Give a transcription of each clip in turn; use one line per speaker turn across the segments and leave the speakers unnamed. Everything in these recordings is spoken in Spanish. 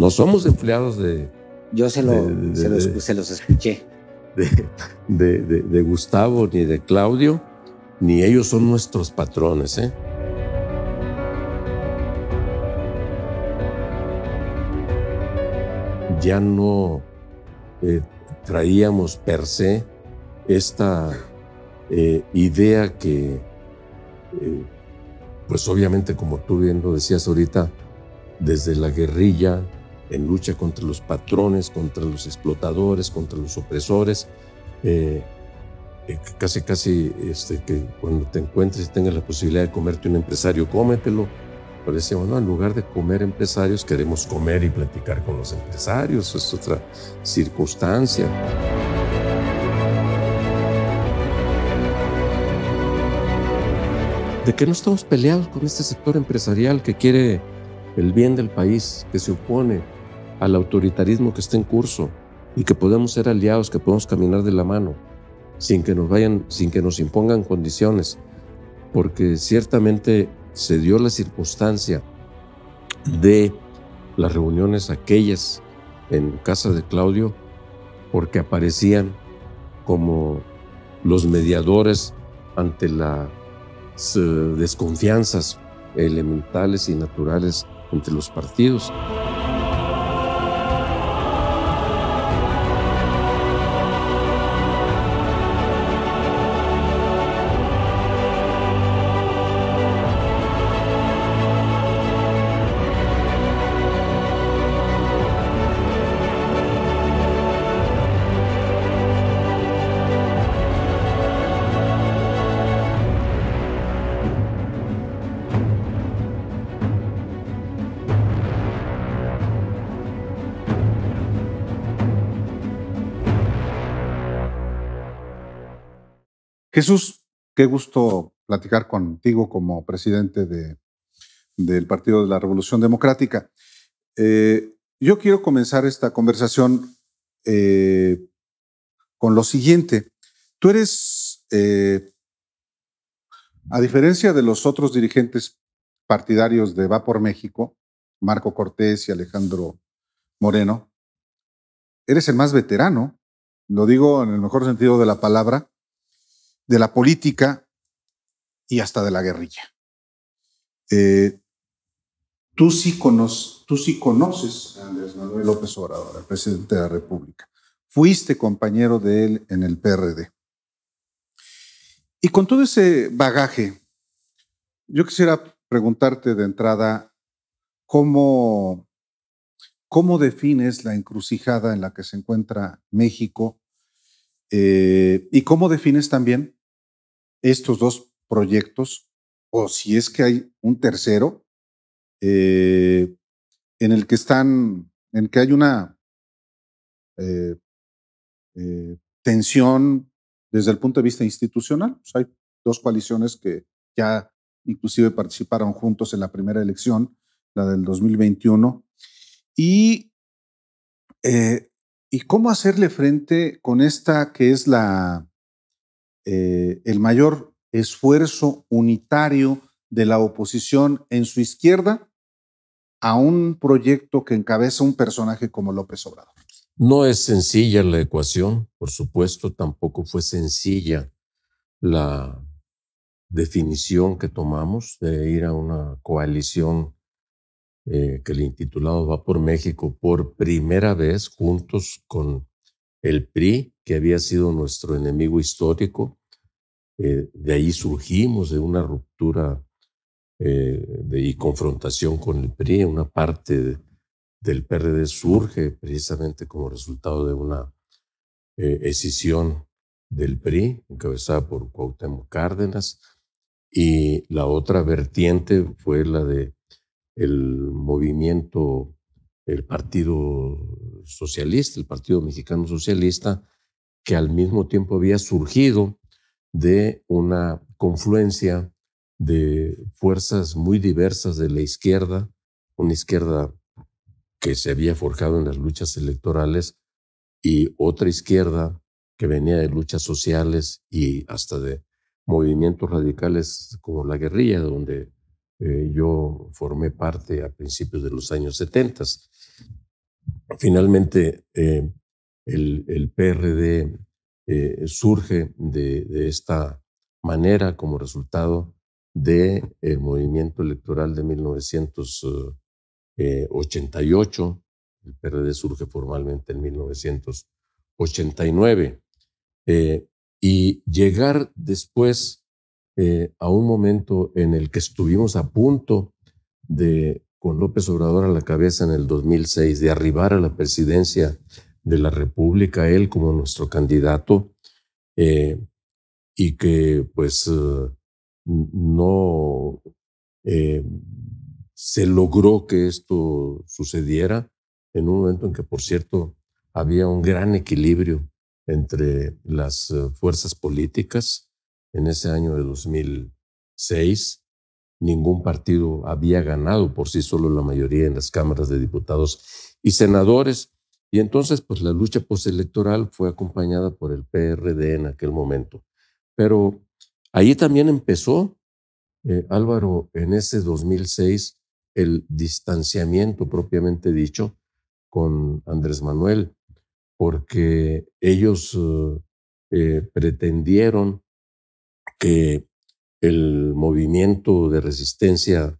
No somos empleados de...
Yo se, lo, se, los, se los escuché.
De, de, Gustavo ni de Claudio, ni ellos son nuestros patrones. ¿eh? Ya no eh, traíamos per se esta eh, idea que, eh, pues obviamente como tú bien lo decías ahorita, desde la guerrilla, en lucha contra los patrones, contra los explotadores, contra los opresores, eh, casi casi este, que cuando te encuentres y tengas la posibilidad de comerte un empresario, cómetelo. Pero decíamos, no, en lugar de comer empresarios, queremos comer y platicar con los empresarios, es otra circunstancia. de que no estamos peleados con este sector empresarial que quiere el bien del país, que se opone al autoritarismo que está en curso y que podemos ser aliados, que podemos caminar de la mano sin que nos vayan, sin que nos impongan condiciones, porque ciertamente se dio la circunstancia de las reuniones aquellas en casa de Claudio, porque aparecían como los mediadores ante la desconfianzas elementales y naturales entre los partidos.
Jesús, qué gusto platicar contigo como presidente de, del Partido de la Revolución Democrática. Eh, yo quiero comenzar esta conversación eh, con lo siguiente. Tú eres, eh, a diferencia de los otros dirigentes partidarios de Va por México, Marco Cortés y Alejandro Moreno, eres el más veterano, lo digo en el mejor sentido de la palabra, de la política y hasta de la guerrilla. Eh, tú, sí tú sí conoces a Andrés Manuel López Obrador, el presidente de la República. Fuiste compañero de él en el PRD. Y con todo ese bagaje, yo quisiera preguntarte de entrada cómo, cómo defines la encrucijada en la que se encuentra México eh, y cómo defines también estos dos proyectos, o si es que hay un tercero, eh, en el que están, en que hay una eh, eh, tensión desde el punto de vista institucional. Hay dos coaliciones que ya inclusive participaron juntos en la primera elección, la del 2021. Y, y cómo hacerle frente con esta que es la, eh, el mayor esfuerzo unitario de la oposición en su izquierda a un proyecto que encabeza un personaje como López Obrador.
No es sencilla la ecuación, por supuesto, tampoco fue sencilla la definición que tomamos de ir a una coalición eh, que el intitulado va por México por primera vez juntos con el PRI, que había sido nuestro enemigo histórico. Eh, de ahí surgimos de una ruptura eh, y confrontación con el PRI. Una parte del PRD surge precisamente como resultado de una eh, escisión del PRI, encabezada por Cuauhtémoc Cárdenas, y la otra vertiente fue la de el movimiento el Partido Socialista, el Partido Mexicano Socialista, que al mismo tiempo había surgido de una confluencia de fuerzas muy diversas de la izquierda, una izquierda que se había forjado en las luchas electorales y otra izquierda que venía de luchas sociales y hasta de movimientos radicales como la guerrilla, donde eh, yo formé parte a principios de los años 70. finalmente el, PRD surge de, esta manera como resultado del el movimiento electoral de 1988. El PRD surge formalmente en 1989. y llegar después eh, a un momento en el que estuvimos a punto de, con López Obrador a la cabeza en el 2006, de arribar a la presidencia de la República, él como nuestro candidato, eh, y que pues eh, no se logró que esto sucediera en un momento en que, por cierto, había un gran equilibrio entre las fuerzas políticas en ese año de 2006. Ningún partido había ganado por sí solo la mayoría en las cámaras de diputados y senadores. Y entonces, pues la lucha postelectoral fue acompañada por el PRD en aquel momento. Pero ahí también empezó, eh, Álvaro, en ese 2006, el distanciamiento propiamente dicho con Andrés Manuel, porque ellos eh, pretendieron que el movimiento de resistencia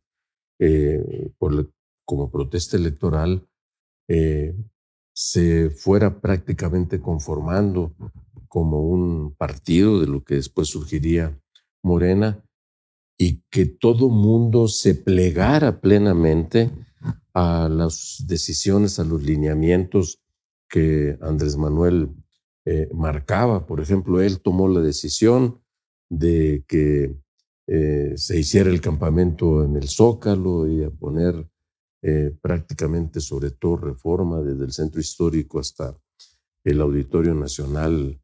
eh, como protesta electoral se fuera prácticamente conformando como un partido de lo que después surgiría Morena y que todo mundo se plegara plenamente a las decisiones, a los lineamientos que Andrés Manuel eh, marcaba. Por ejemplo, él tomó la decisión de que eh, se hiciera el campamento en el Zócalo y a poner eh, prácticamente sobre todo reforma desde el centro histórico hasta el Auditorio Nacional,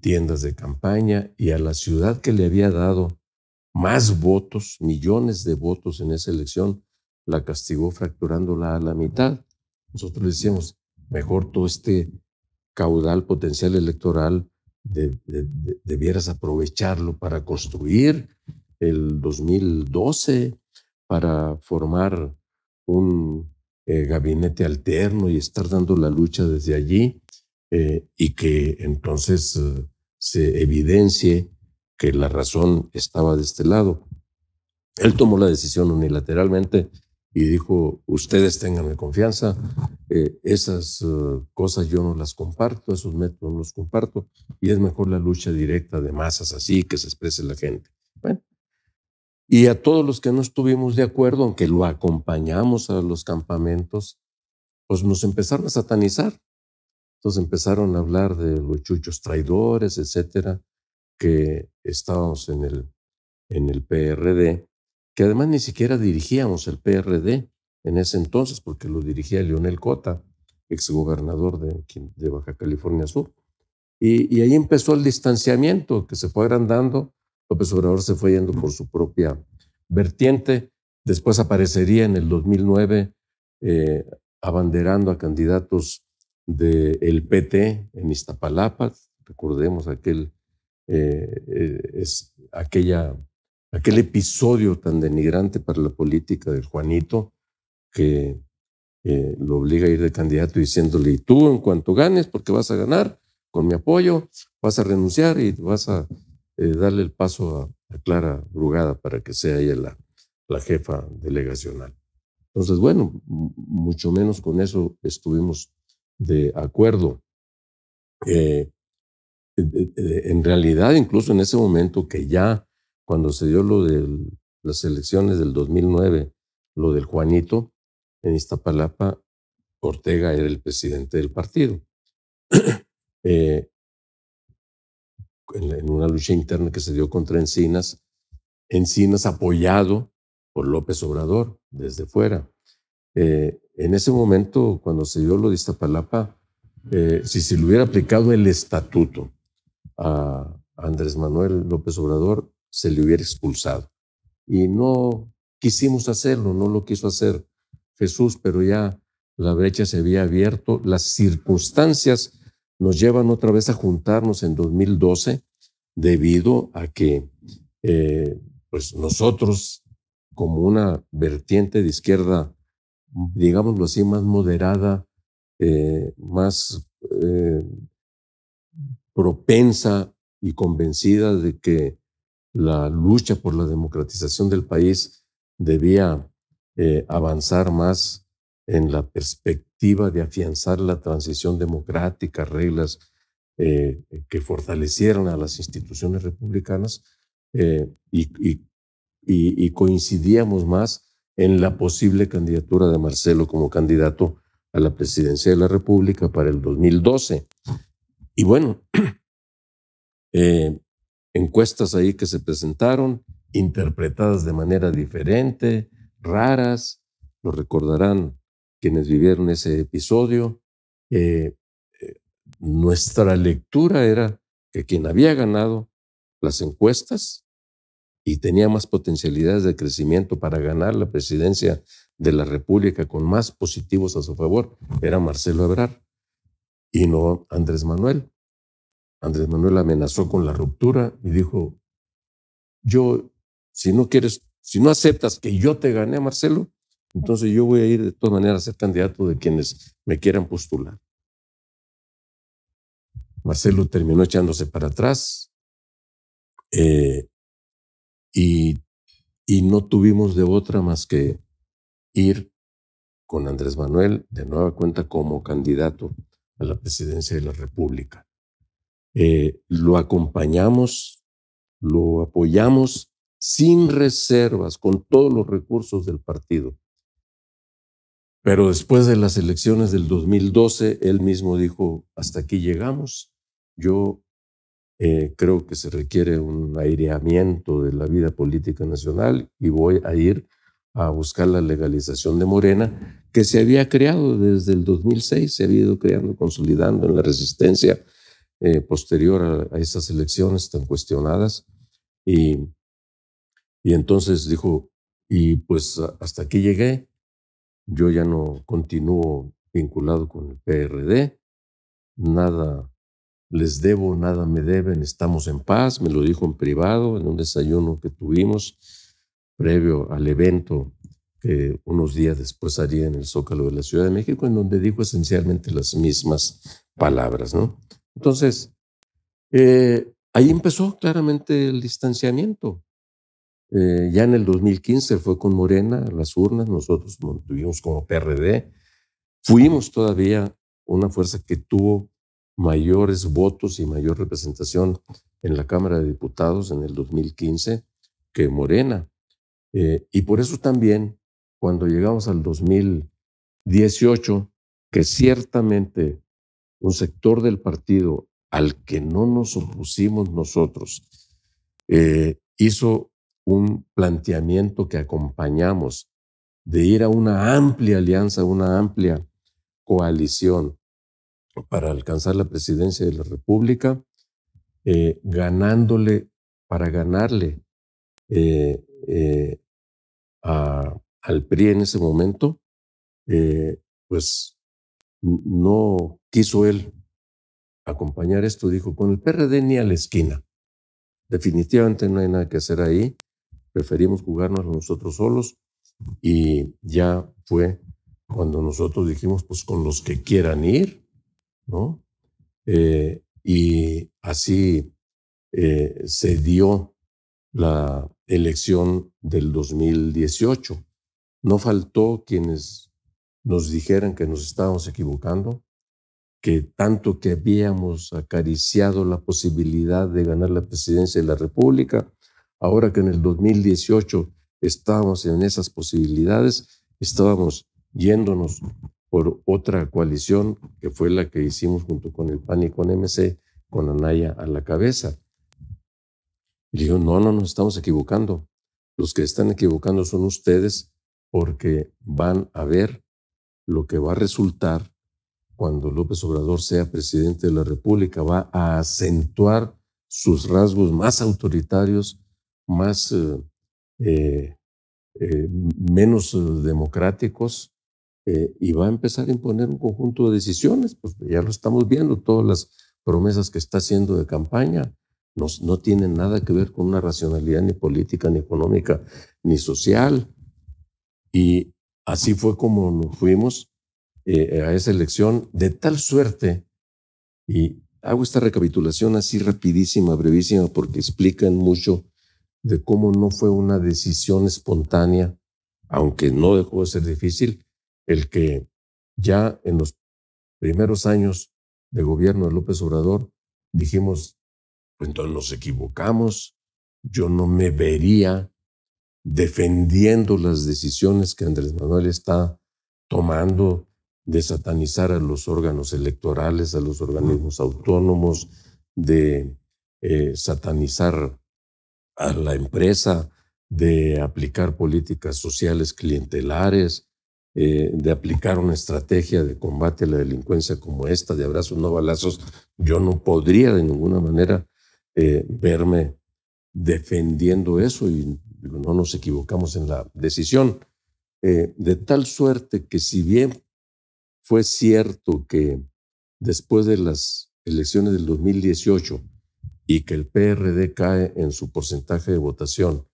tiendas de campaña y a la ciudad que le había dado más votos, millones de votos en esa elección, la castigó fracturándola a la mitad. Nosotros decíamos, mejor todo este caudal potencial electoral debieras aprovecharlo para construir el 2012, para formar un eh, gabinete alterno y estar dando la lucha desde allí eh, y que entonces eh, se evidencie que la razón estaba de este lado. Él tomó la decisión unilateralmente y dijo, ustedes tenganme confianza, esas cosas yo no las comparto, esos métodos no los comparto, y es mejor la lucha directa de masas así, que se exprese la gente. Bueno, y a todos los que no estuvimos de acuerdo, aunque lo acompañamos a los campamentos, pues nos empezaron a satanizar. Entonces empezaron a hablar de los chuchos traidores, etcétera, que estábamos en el, en el PRD que además ni siquiera dirigíamos el PRD en ese entonces, porque lo dirigía Leonel Cota, exgobernador de, de Baja California Sur. Y, ahí empezó el distanciamiento que se fue agrandando. López Obrador se fue yendo por su propia vertiente. Después aparecería en el 2009 eh, abanderando a candidatos del PT en Iztapalapa. Recordemos aquel, eh, eh, aquella aquel episodio tan denigrante para la política del Juanito que lo obliga a ir de candidato diciéndole, y tú en cuanto ganes, porque vas a ganar, con mi apoyo, vas a renunciar y vas a eh, darle el paso a, Clara Brugada para que sea ella la, jefa delegacional. Entonces, bueno, mucho menos con eso estuvimos de acuerdo. Eh, en realidad, incluso en ese momento que ya cuando se dio lo de las elecciones del 2009, lo del Juanito, en Iztapalapa, Ortega era el presidente del partido. Eh, en, una lucha interna que se dio contra Encinas, Encinas apoyado por López Obrador desde fuera. Eh, en ese momento, cuando se dio lo de Iztapalapa, eh, si se le hubiera aplicado el estatuto a Andrés Manuel López Obrador, se le hubiera expulsado. Y no quisimos hacerlo, no lo quiso hacer Jesús, pero ya la brecha se había abierto. Las circunstancias nos llevan otra vez a juntarnos en 2012 debido a que eh, pues nosotros, como una vertiente de izquierda, digámoslo así, más moderada, eh, más eh, propensa y convencida de que la lucha por la democratización del país debía avanzar más en la perspectiva de afianzar la transición democrática, reglas que fortalecieran a las instituciones republicanas y, y coincidíamos más en la posible candidatura de Marcelo como candidato a la presidencia de la República para el 2012. Y bueno, eh, encuestas ahí que se presentaron, interpretadas de manera diferente, raras, lo recordarán quienes vivieron ese episodio. Eh, eh, nuestra lectura era que quien había ganado las encuestas y tenía más potencialidades de crecimiento para ganar la presidencia de la República con más positivos a su favor era Marcelo Ebrard y no Andrés Manuel. Andrés Manuel amenazó con la ruptura y dijo, yo, si no quieres, si no aceptas que yo te gané, Marcelo, entonces yo voy a ir de todas maneras a ser candidato de quienes me quieran postular. Marcelo terminó echándose para atrás eh, y, no tuvimos de otra más que ir con Andrés Manuel de nueva cuenta como candidato a la presidencia de la República. Eh, lo acompañamos, lo apoyamos sin reservas, con todos los recursos del partido. Pero después de las elecciones del 2012, él mismo dijo, hasta aquí llegamos, yo eh, creo que se requiere un aireamiento de la vida política nacional y voy a ir a buscar la legalización de Morena, que se había creado desde el 2006, se había ido creando, consolidando en la resistencia eh, posterior a, esas elecciones tan cuestionadas. Y, y entonces dijo, y pues hasta aquí llegué, yo ya no continúo vinculado con el PRD, nada les debo, nada me deben, estamos en paz, me lo dijo en privado en un desayuno que tuvimos previo al evento que unos días después haría en el Zócalo de la Ciudad de México, en donde dijo esencialmente las mismas palabras. ¿no? Entonces, eh, ahí empezó claramente el distanciamiento. Eh, ya en el 2015 fue con Morena las urnas, nosotros tuvimos como PRD, fuimos todavía una fuerza que tuvo mayores votos y mayor representación en la Cámara de Diputados en el 2015 que Morena. Eh, y por eso también, cuando llegamos al 2018, que ciertamente un sector del partido al que no nos opusimos nosotros, eh, hizo un planteamiento que acompañamos de ir a una amplia alianza, una amplia coalición para alcanzar la presidencia de la República, eh, ganándole, para ganarle eh, al PRI en ese momento, eh, pues no quiso él acompañar esto, dijo, con el PRD ni a la esquina. Definitivamente no hay nada que hacer ahí, preferimos jugarnos nosotros solos y ya fue cuando nosotros dijimos, pues con los que quieran ir, ¿no? Eh, y así se dio la elección del 2018. No faltó quienes nos dijeran que nos estábamos equivocando, que tanto que habíamos acariciado la posibilidad de ganar la presidencia de la República, ahora que en el 2018 estábamos en esas posibilidades, estábamos yéndonos por otra coalición que fue la que hicimos junto con el PAN y con MC, con Anaya a la cabeza. Y no, no nos estamos equivocando. Los que están equivocando son ustedes porque van a ver lo que va a resultar cuando López Obrador sea presidente de la República. Va a acentuar sus rasgos más autoritarios, más eh, eh, eh, menos democráticos, y va a empezar a imponer un conjunto de decisiones. Pues ya lo estamos viendo, todas las promesas que está haciendo de campaña no, tienen nada que ver con una racionalidad ni política, ni económica, ni social. Y así fue como nos fuimos eh, a esa elección, de tal suerte, y hago esta recapitulación así rapidísima, brevísima, porque explican mucho de cómo no fue una decisión espontánea, aunque no dejó de ser difícil, el que ya en los primeros años de gobierno de López Obrador dijimos, pues entonces nos equivocamos, yo no me vería defendiendo las decisiones que Andrés Manuel está tomando de satanizar a los órganos electorales, a los organismos autónomos, de eh, satanizar a la empresa, de aplicar políticas sociales clientelares, eh, de aplicar una estrategia de combate a la delincuencia como esta, de abrazos no balazos, yo no podría de ninguna manera eh, verme defendiendo eso y no nos equivocamos en la decisión. Eh, de tal suerte que si bien fue cierto que después de las elecciones del 2018 y que el PRD cae en su porcentaje de votación,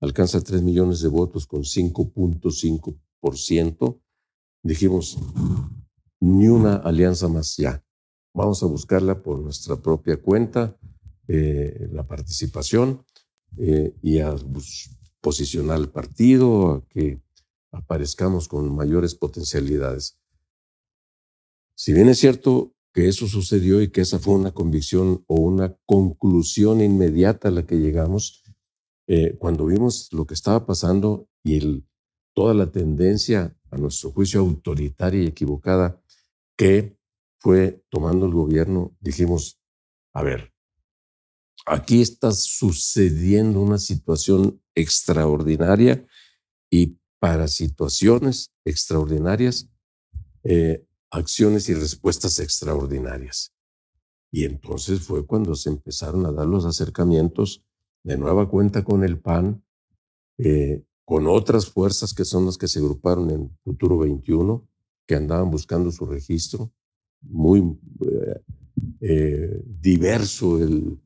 alcanza 3 millones de votos con 5.5%, dijimos, ni una alianza más ya. Vamos a buscarla por nuestra propia cuenta, eh, la participación eh, y a posicionar al partido, a que aparezcamos con mayores potencialidades. Si bien es cierto que eso sucedió y que esa fue una convicción o una conclusión inmediata a la que llegamos, eh, cuando vimos lo que estaba pasando y el, toda la tendencia, a nuestro juicio, autoritaria y equivocada que fue tomando el gobierno, dijimos, a ver, Aquí está sucediendo una situación extraordinaria y para situaciones extraordinarias, eh, acciones y respuestas extraordinarias. Y entonces fue cuando se empezaron a dar los acercamientos de nueva cuenta con el PAN, eh, con otras fuerzas que son las que se agruparon en Futuro 21, que andaban buscando su registro, muy eh, diverso el,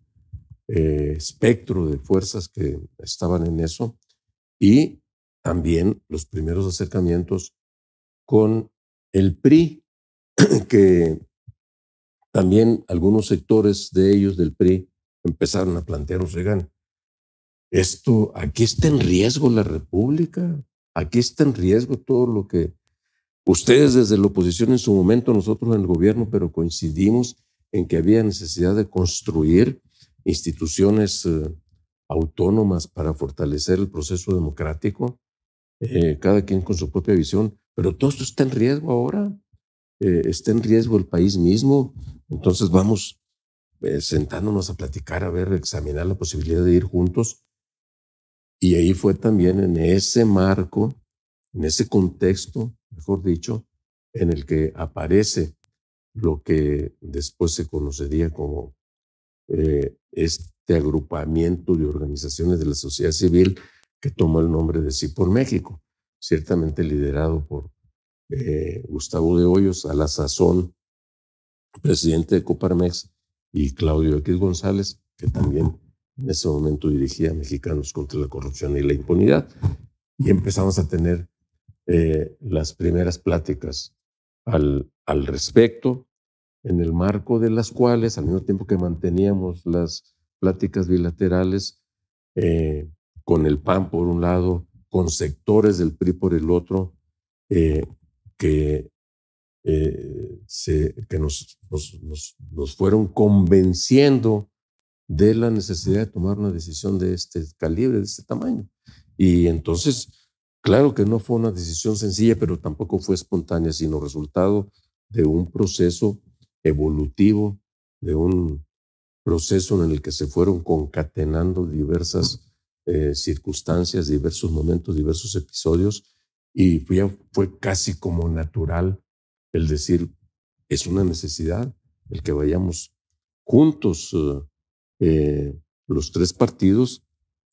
eh, espectro de fuerzas que estaban en eso y también los primeros acercamientos con el PRI, que también algunos sectores de ellos del PRI empezaron a plantear, oigan, esto, aquí está en riesgo la República, aquí está en riesgo todo lo que ustedes desde la oposición en su momento, nosotros en el gobierno, pero coincidimos en que había necesidad de construir instituciones eh, autónomas para fortalecer el proceso democrático, eh, cada quien con su propia visión, pero todo esto está en riesgo ahora, eh, está en riesgo el país mismo, entonces vamos sentándonos a platicar, a ver, examinar la posibilidad de ir juntos. Y ahí fue también en ese marco, en ese contexto, mejor dicho, en el que aparece lo que después se conocería como eh, este agrupamiento de organizaciones de la sociedad civil que tomó el nombre de Sí por México, ciertamente liderado por eh, Gustavo de Hoyos, a la sazón presidente de Coparmex, y Claudio X González, que también en ese momento dirigía a Mexicanos contra la corrupción y la impunidad. Y empezamos a tener eh, las primeras pláticas al, al respecto en el marco de las cuales, al mismo tiempo que manteníamos las pláticas bilaterales eh, con el PAN por un lado, con sectores del PRI por el otro, que, eh, se, que nos, nos, nos, fueron convenciendo de la necesidad de tomar una decisión de este calibre, de este tamaño. Y entonces, claro que no fue una decisión sencilla, pero tampoco fue espontánea, sino resultado de un proceso evolutivo de un proceso en el que se fueron concatenando diversas eh, circunstancias, diversos momentos, diversos episodios, y fue, fue casi como natural el decir, es una necesidad el que vayamos juntos eh, eh, los tres partidos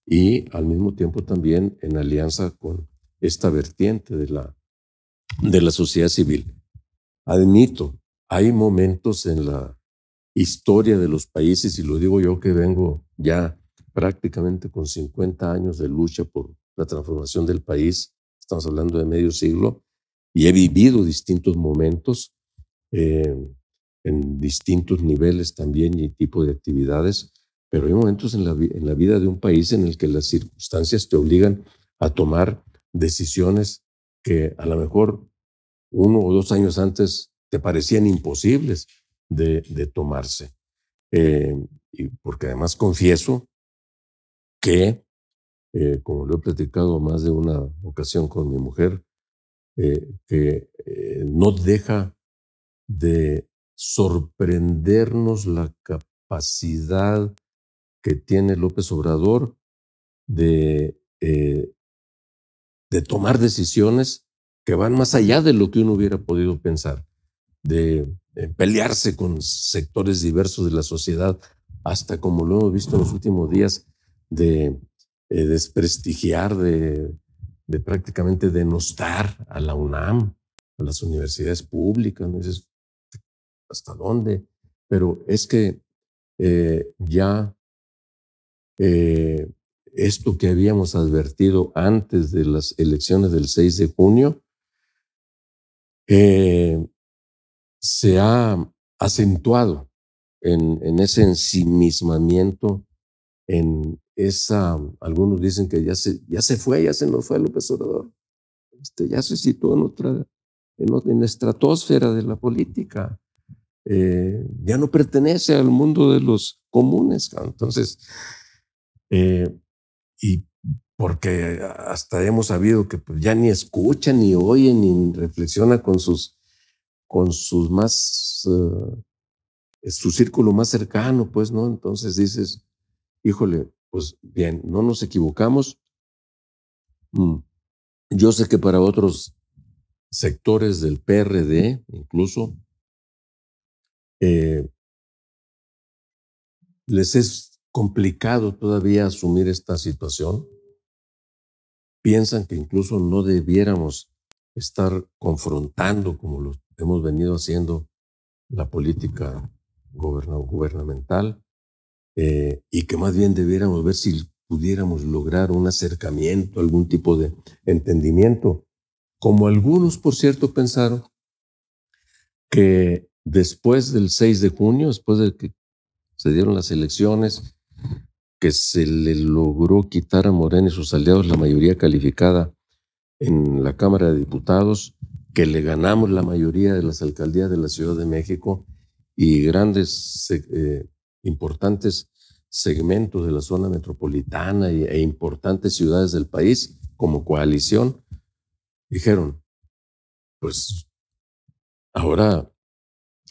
y al mismo tiempo también en alianza con esta vertiente de la, de la sociedad civil. Admito, hay momentos en la historia de los países, y lo digo yo que vengo ya prácticamente con 50 años de lucha por la transformación del país, estamos hablando de medio siglo, y he vivido distintos momentos eh, en distintos niveles también y tipo de actividades, pero hay momentos en la, vida de un país en el que las circunstancias te obligan a tomar decisiones que a lo mejor uno o dos años antes te parecían imposibles de, de tomarse. Eh, y porque además confieso que, eh, como lo he platicado más de una ocasión con mi mujer, eh, que no deja de sorprendernos la capacidad que tiene López Obrador de, de tomar decisiones que van más allá de lo que uno hubiera podido pensar, de, pelearse con sectores diversos de la sociedad, hasta como lo hemos visto en los últimos días, de eh, desprestigiar, de, prácticamente denostar a la UNAM, a las universidades públicas. ¿hasta dónde? Pero es que eh, ya eh, esto que habíamos advertido antes de las elecciones del 6 de junio, se ha acentuado en, en, ese ensimismamiento, en esa, algunos dicen que ya se, ya se fue, ya se nos fue López Obrador, este, ya se situó en otra, en, en la estratosfera de la política, eh, ya no pertenece al mundo de los comunes. Entonces, eh, y porque hasta hemos sabido que pues, ya ni escucha, ni oye, ni reflexiona con sus, con sus más, uh, su círculo más cercano, pues, ¿no? Entonces dices, híjole, pues bien, no nos equivocamos. Mm. Yo sé que para otros sectores del PRD, incluso, eh, les es complicado todavía asumir esta situación piensan que incluso no debiéramos estar confrontando, como lo hemos venido haciendo, la política gubernamental, eh, y que más bien debiéramos ver si pudiéramos lograr un acercamiento, algún tipo de entendimiento, como algunos, por cierto, pensaron que después del 6 de junio, después de que se dieron las elecciones, que se le logró quitar a Morena y sus aliados la mayoría calificada en la Cámara de Diputados, que le ganamos la mayoría de las alcaldías de la Ciudad de México y grandes, eh, importantes segmentos de la zona metropolitana e importantes ciudades del país como coalición, dijeron, pues ahora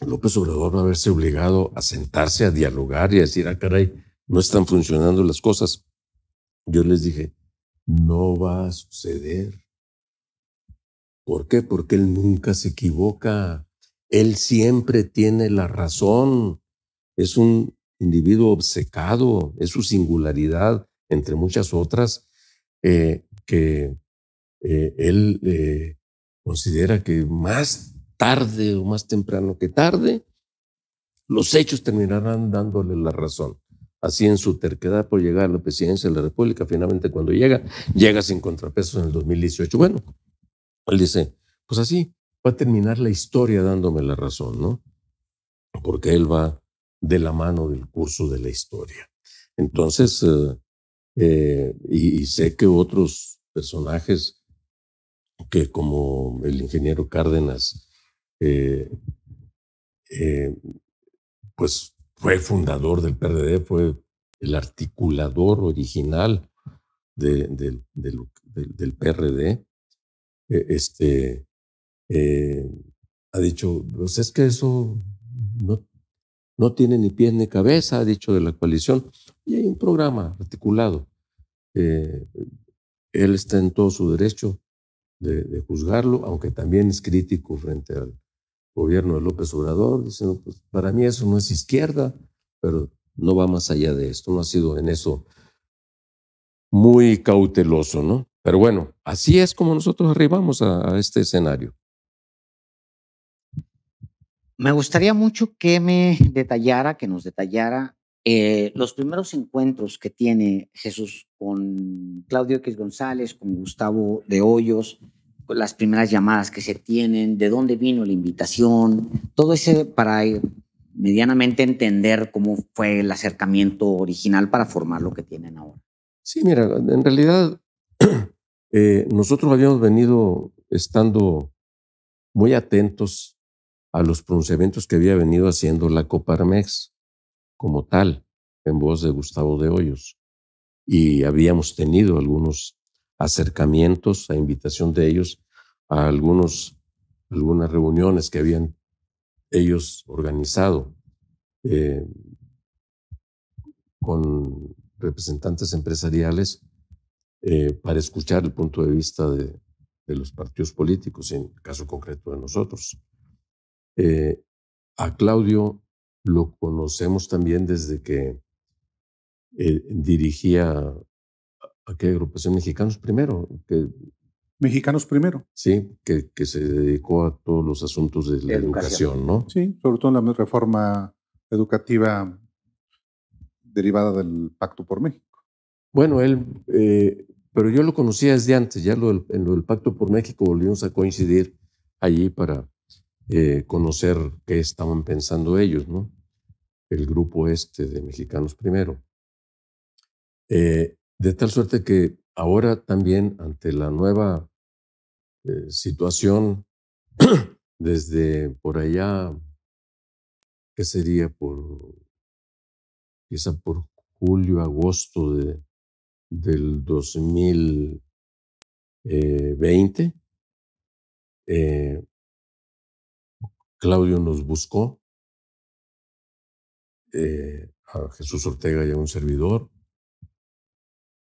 López Obrador va a verse obligado a sentarse a dialogar y a decir, ah, caray, no están funcionando las cosas. Yo les dije, no va a suceder. ¿Por qué? Porque él nunca se equivoca. Él siempre tiene la razón. Es un individuo obcecado, es su singularidad, entre muchas otras, eh, que eh, él eh, considera que más tarde o más temprano que tarde, los hechos terminarán dándole la razón así en su terquedad por llegar a la presidencia de la República, finalmente cuando llega, llega sin contrapesos en el 2018. Bueno, él dice, pues así va a terminar la historia dándome la razón, ¿no? Porque él va de la mano del curso de la historia. Entonces, eh, eh, y, sé que otros personajes que como el ingeniero Cárdenas, eh, pues fue fundador del PRD, fue el articulador original del PRD. Este, ha dicho, pues es que eso no, no tiene ni pies ni cabeza, ha dicho de la coalición. Y hay un programa articulado. Eh, él está en todo su derecho de, juzgarlo, aunque también es crítico frente al, gobierno de López Obrador, diciendo, pues para mí eso no es izquierda, pero no va más allá de esto, no ha sido en eso muy cauteloso, ¿no? Pero bueno, así es como nosotros arribamos a, este escenario.
Me gustaría mucho que me detallara, que nos detallara eh, los primeros encuentros que tiene Jesús con Claudio X González, con Gustavo de Hoyos, las primeras llamadas que se tienen, de dónde vino la invitación, todo ese para medianamente entender cómo fue el acercamiento original para formar lo que tienen ahora.
Sí, mira, en realidad eh, nosotros habíamos venido estando muy atentos a los pronunciamientos que había venido haciendo la Coparmex como tal, en voz de Gustavo de Hoyos. Y habíamos tenido algunos acercamientos a invitación de ellos a algunos, algunas reuniones que habían ellos organizado eh, con representantes empresariales eh, para escuchar el punto de vista de, los partidos políticos, en caso concreto de nosotros. Eh, a Claudio lo conocemos también desde que dirigía a qué agrupación Mexicanos Primero. Que,
Mexicanos Primero.
Sí, que, que, se dedicó a todos los asuntos de la educación. ¿no?
Sí, sobre todo en la reforma educativa derivada del Pacto por México.
Bueno, él, eh, pero yo lo conocía desde antes, ya lo en lo del Pacto por México volvimos a coincidir allí para eh, conocer qué estaban pensando ellos, ¿no? El grupo este de Mexicanos Primero. Eh, de tal suerte que ahora también ante la nueva situación, desde por allá ¿qué sería por, quizá por julio, agosto de, del 2020? Eh, Claudio nos buscó, eh, a Jesús Ortega y a un servidor.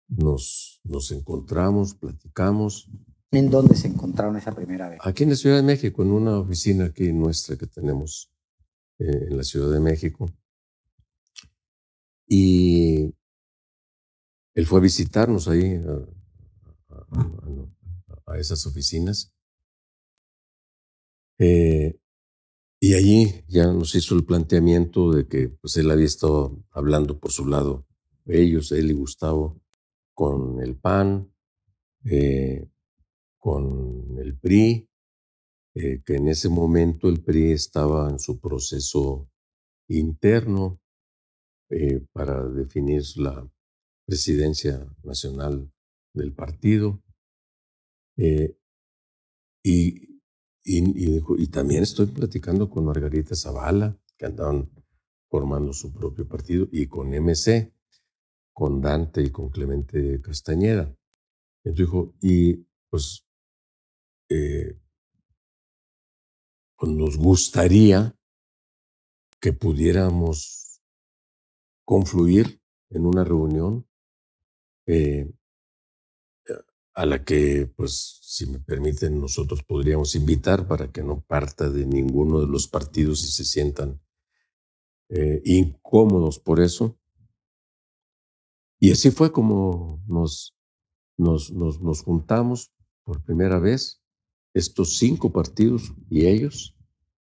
Nos, nos encontramos, platicamos.
¿En dónde se encontraron esa primera vez?
Aquí en la Ciudad de México, en una oficina aquí nuestra que tenemos eh, en la Ciudad de México. Y él fue a visitarnos ahí a, esas oficinas. Eh, y allí ya nos hizo el planteamiento de que pues, él había estado hablando por su lado, ellos, él y Gustavo, con el PAN, eh, con el PRI, eh, que en ese momento el PRI estaba en su proceso interno eh, para definir la presidencia nacional del partido. Eh, y, y, también estoy platicando con Margarita Zavala, que andaban formando su propio partido, y con MC, con Dante y con Clemente Castañeda. Entonces dijo, y pues pues, nos gustaría que pudiéramos confluir en una reunión eh, a la que, pues, si me permiten, nosotros podríamos invitar para que no parta de ninguno de los partidos y se sientan eh, incómodos por eso. Y así fue como nos, nos, nos, nos juntamos por primera vez estos cinco partidos y ellos,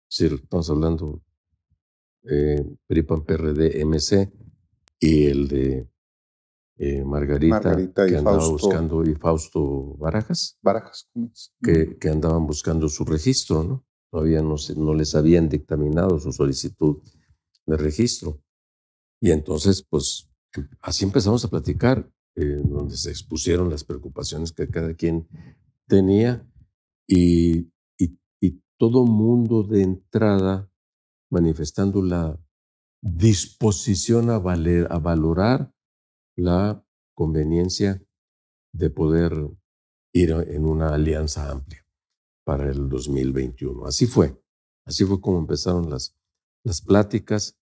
si estamos hablando eh, PRIPAN, PRD, MC y el de eh, Margarita, que andaba buscando, y Fausto Barajas,
Barajas
que, que, andaban buscando su registro, ¿no? Todavía no, se, no les habían dictaminado su solicitud de registro. Y entonces, pues, así empezamos a platicar, eh, donde se expusieron las preocupaciones que cada quien tenía. Y, y, todo mundo de entrada manifestando la disposición a, valer, a valorar la conveniencia de poder ir en una alianza amplia para el 2021. Así fue, así fue como empezaron las, las pláticas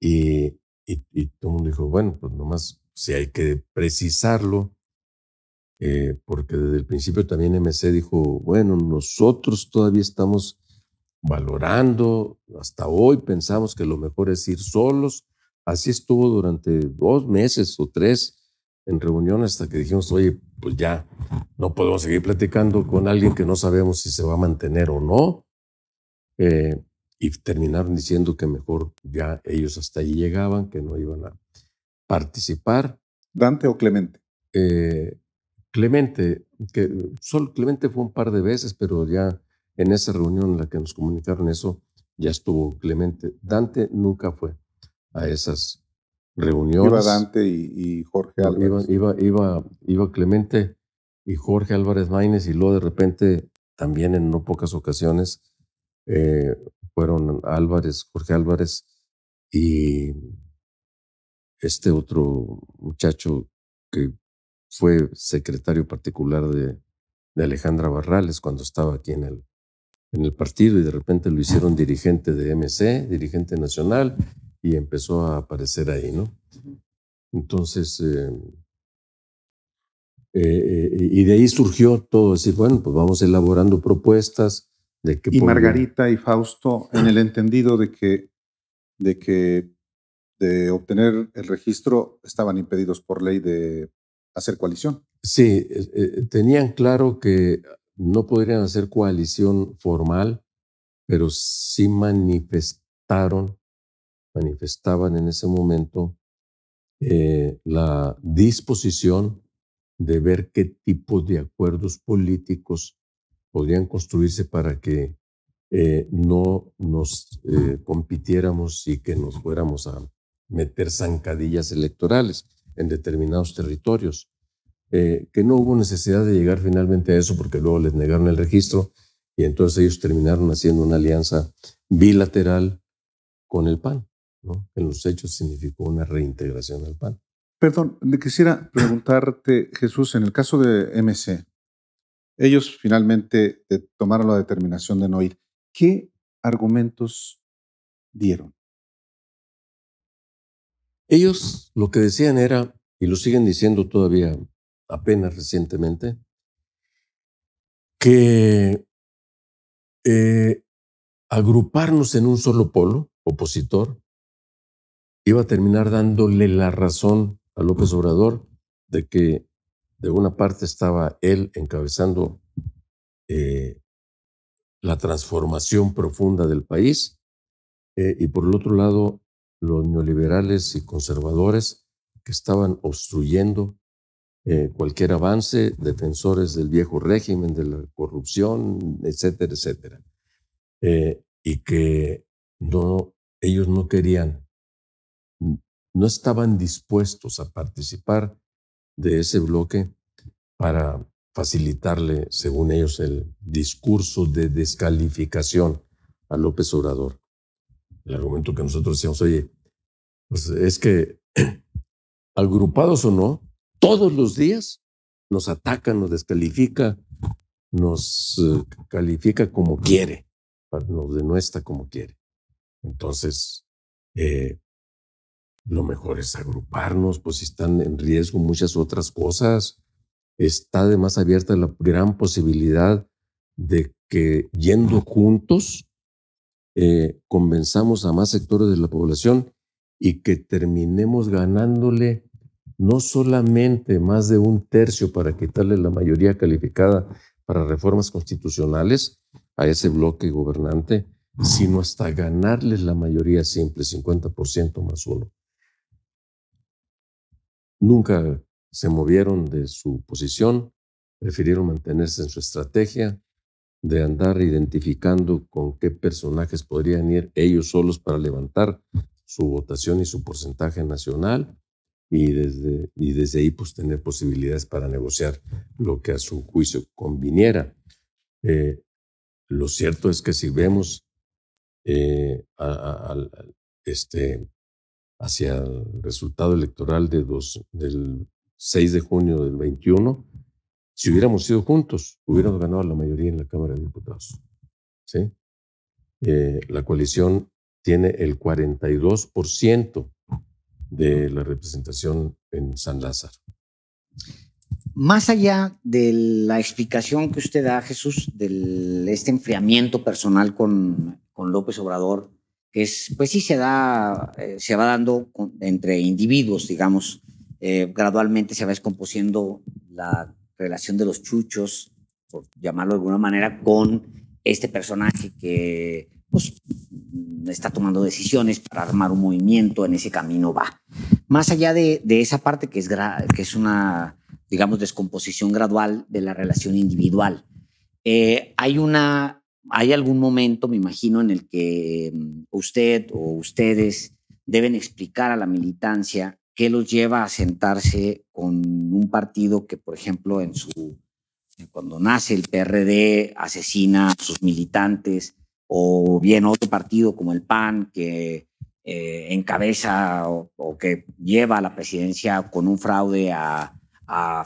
y, y, todo el mundo dijo, bueno, pues nomás si hay que precisarlo, eh, porque desde el principio también MC dijo, bueno, nosotros todavía estamos valorando, hasta hoy pensamos que lo mejor es ir solos. Así estuvo durante dos meses o tres en reunión hasta que dijimos, oye, pues ya no podemos seguir platicando con alguien que no sabemos si se va a mantener o no. Eh, y terminaron diciendo que mejor ya ellos hasta ahí llegaban, que no iban a participar.
¿Dante o Clemente?
Eh, Clemente, que solo Clemente fue un par de veces, pero ya en esa reunión en la que nos comunicaron eso, ya estuvo Clemente. Dante nunca fue a esas reuniones.
Iba Dante y, Jorge Álvarez.
Iba, iba, iba, Clemente y Jorge Álvarez Maínez y luego de repente también en no pocas ocasiones eh, fueron Álvarez, Jorge Álvarez y este otro muchacho que fue secretario particular de, Alejandra Barrales cuando estaba aquí en el, en el partido y de repente lo hicieron dirigente de MC, dirigente nacional, y empezó a aparecer ahí, ¿no? Entonces, eh, eh, eh, y de ahí surgió todo, decir, bueno, pues vamos elaborando propuestas de que...
Y Margarita y Fausto, en el entendido de que, de que de obtener el registro estaban impedidos por ley de hacer coalición.
Sí, tenían claro que no podrían hacer coalición formal, pero sí manifestaron manifestaban en ese momento eh, la disposición de ver qué tipo de acuerdos políticos podrían construirse para que eh, no nos eh, compitiéramos y que nos fuéramos a meter zancadillas electorales en determinados territorios. que no hubo necesidad de llegar finalmente a eso porque luego les negaron el registro y entonces ellos terminaron haciendo una alianza bilateral con el PAN. En los hechos significó una reintegración al PAN.
Perdón, quisiera preguntarte, Jesús, en el caso de MC, ellos finalmente tomaron la determinación de no ir. ¿Qué argumentos dieron?
Ellos lo que decían era, y lo siguen diciendo todavía apenas recientemente, que eh, agruparnos en un solo polo opositor iba a terminar dándole la razón a López Obrador de que de una parte estaba él encabezando eh, la transformación profunda del país eh, y por el otro lado los neoliberales y conservadores que estaban obstruyendo eh, cualquier avance, defensores del viejo régimen, de la corrupción, etcétera, etcétera. y que no, ellos no querían no estaban dispuestos a participar de ese bloque para facilitarle, según ellos, el discurso de descalificación a López Obrador. El argumento que nosotros decíamos, oye, pues es que agrupados o no, todos los días nos ataca, nos descalifica, nos eh, califica como quiere, nos denuestra como quiere. Entonces, eh, lo mejor es agruparnos, pues si están en riesgo muchas otras cosas. Está además abierta la gran posibilidad de que yendo juntos eh, convenzamos a más sectores de la población y que terminemos ganándole no solamente más de un tercio para quitarle la mayoría calificada para reformas constitucionales a ese bloque gobernante, sino hasta ganarles la mayoría simple, 50% más uno nunca se movieron de su posición, prefirieron mantenerse en su estrategia de andar identificando con qué personajes podrían ir ellos solos para levantar su votación y su porcentaje nacional y desde, y desde ahí pues tener posibilidades para negociar lo que a su juicio conviniera. Eh, lo cierto es que si vemos eh, este, hacia el resultado electoral de dos, del 6 de junio del 21, si hubiéramos sido juntos, hubiéramos ganado la mayoría en la Cámara de Diputados. ¿sí? Eh, la coalición tiene el 42% de la representación en San Lázaro.
Más allá de la explicación que usted da, Jesús, de este enfriamiento personal con, con López Obrador, es, pues sí se da, eh, se va dando entre individuos, digamos, eh, gradualmente se va descomponiendo la relación de los chuchos, por llamarlo de alguna manera, con este personaje que pues, está tomando decisiones para armar un movimiento, en ese camino va. Más allá de, esa parte que es, que es una digamos, descomposición gradual de la relación individual. Eh, hay una, hay algún momento, me imagino, en el que mm, usted o ustedes deben explicar a la militancia qué los lleva a sentarse con un partido que, por ejemplo, en su cuando nace el PRD asesina a sus militantes, o bien otro partido como el PAN que eh, encabeza o, que lleva a la presidencia con un fraude a,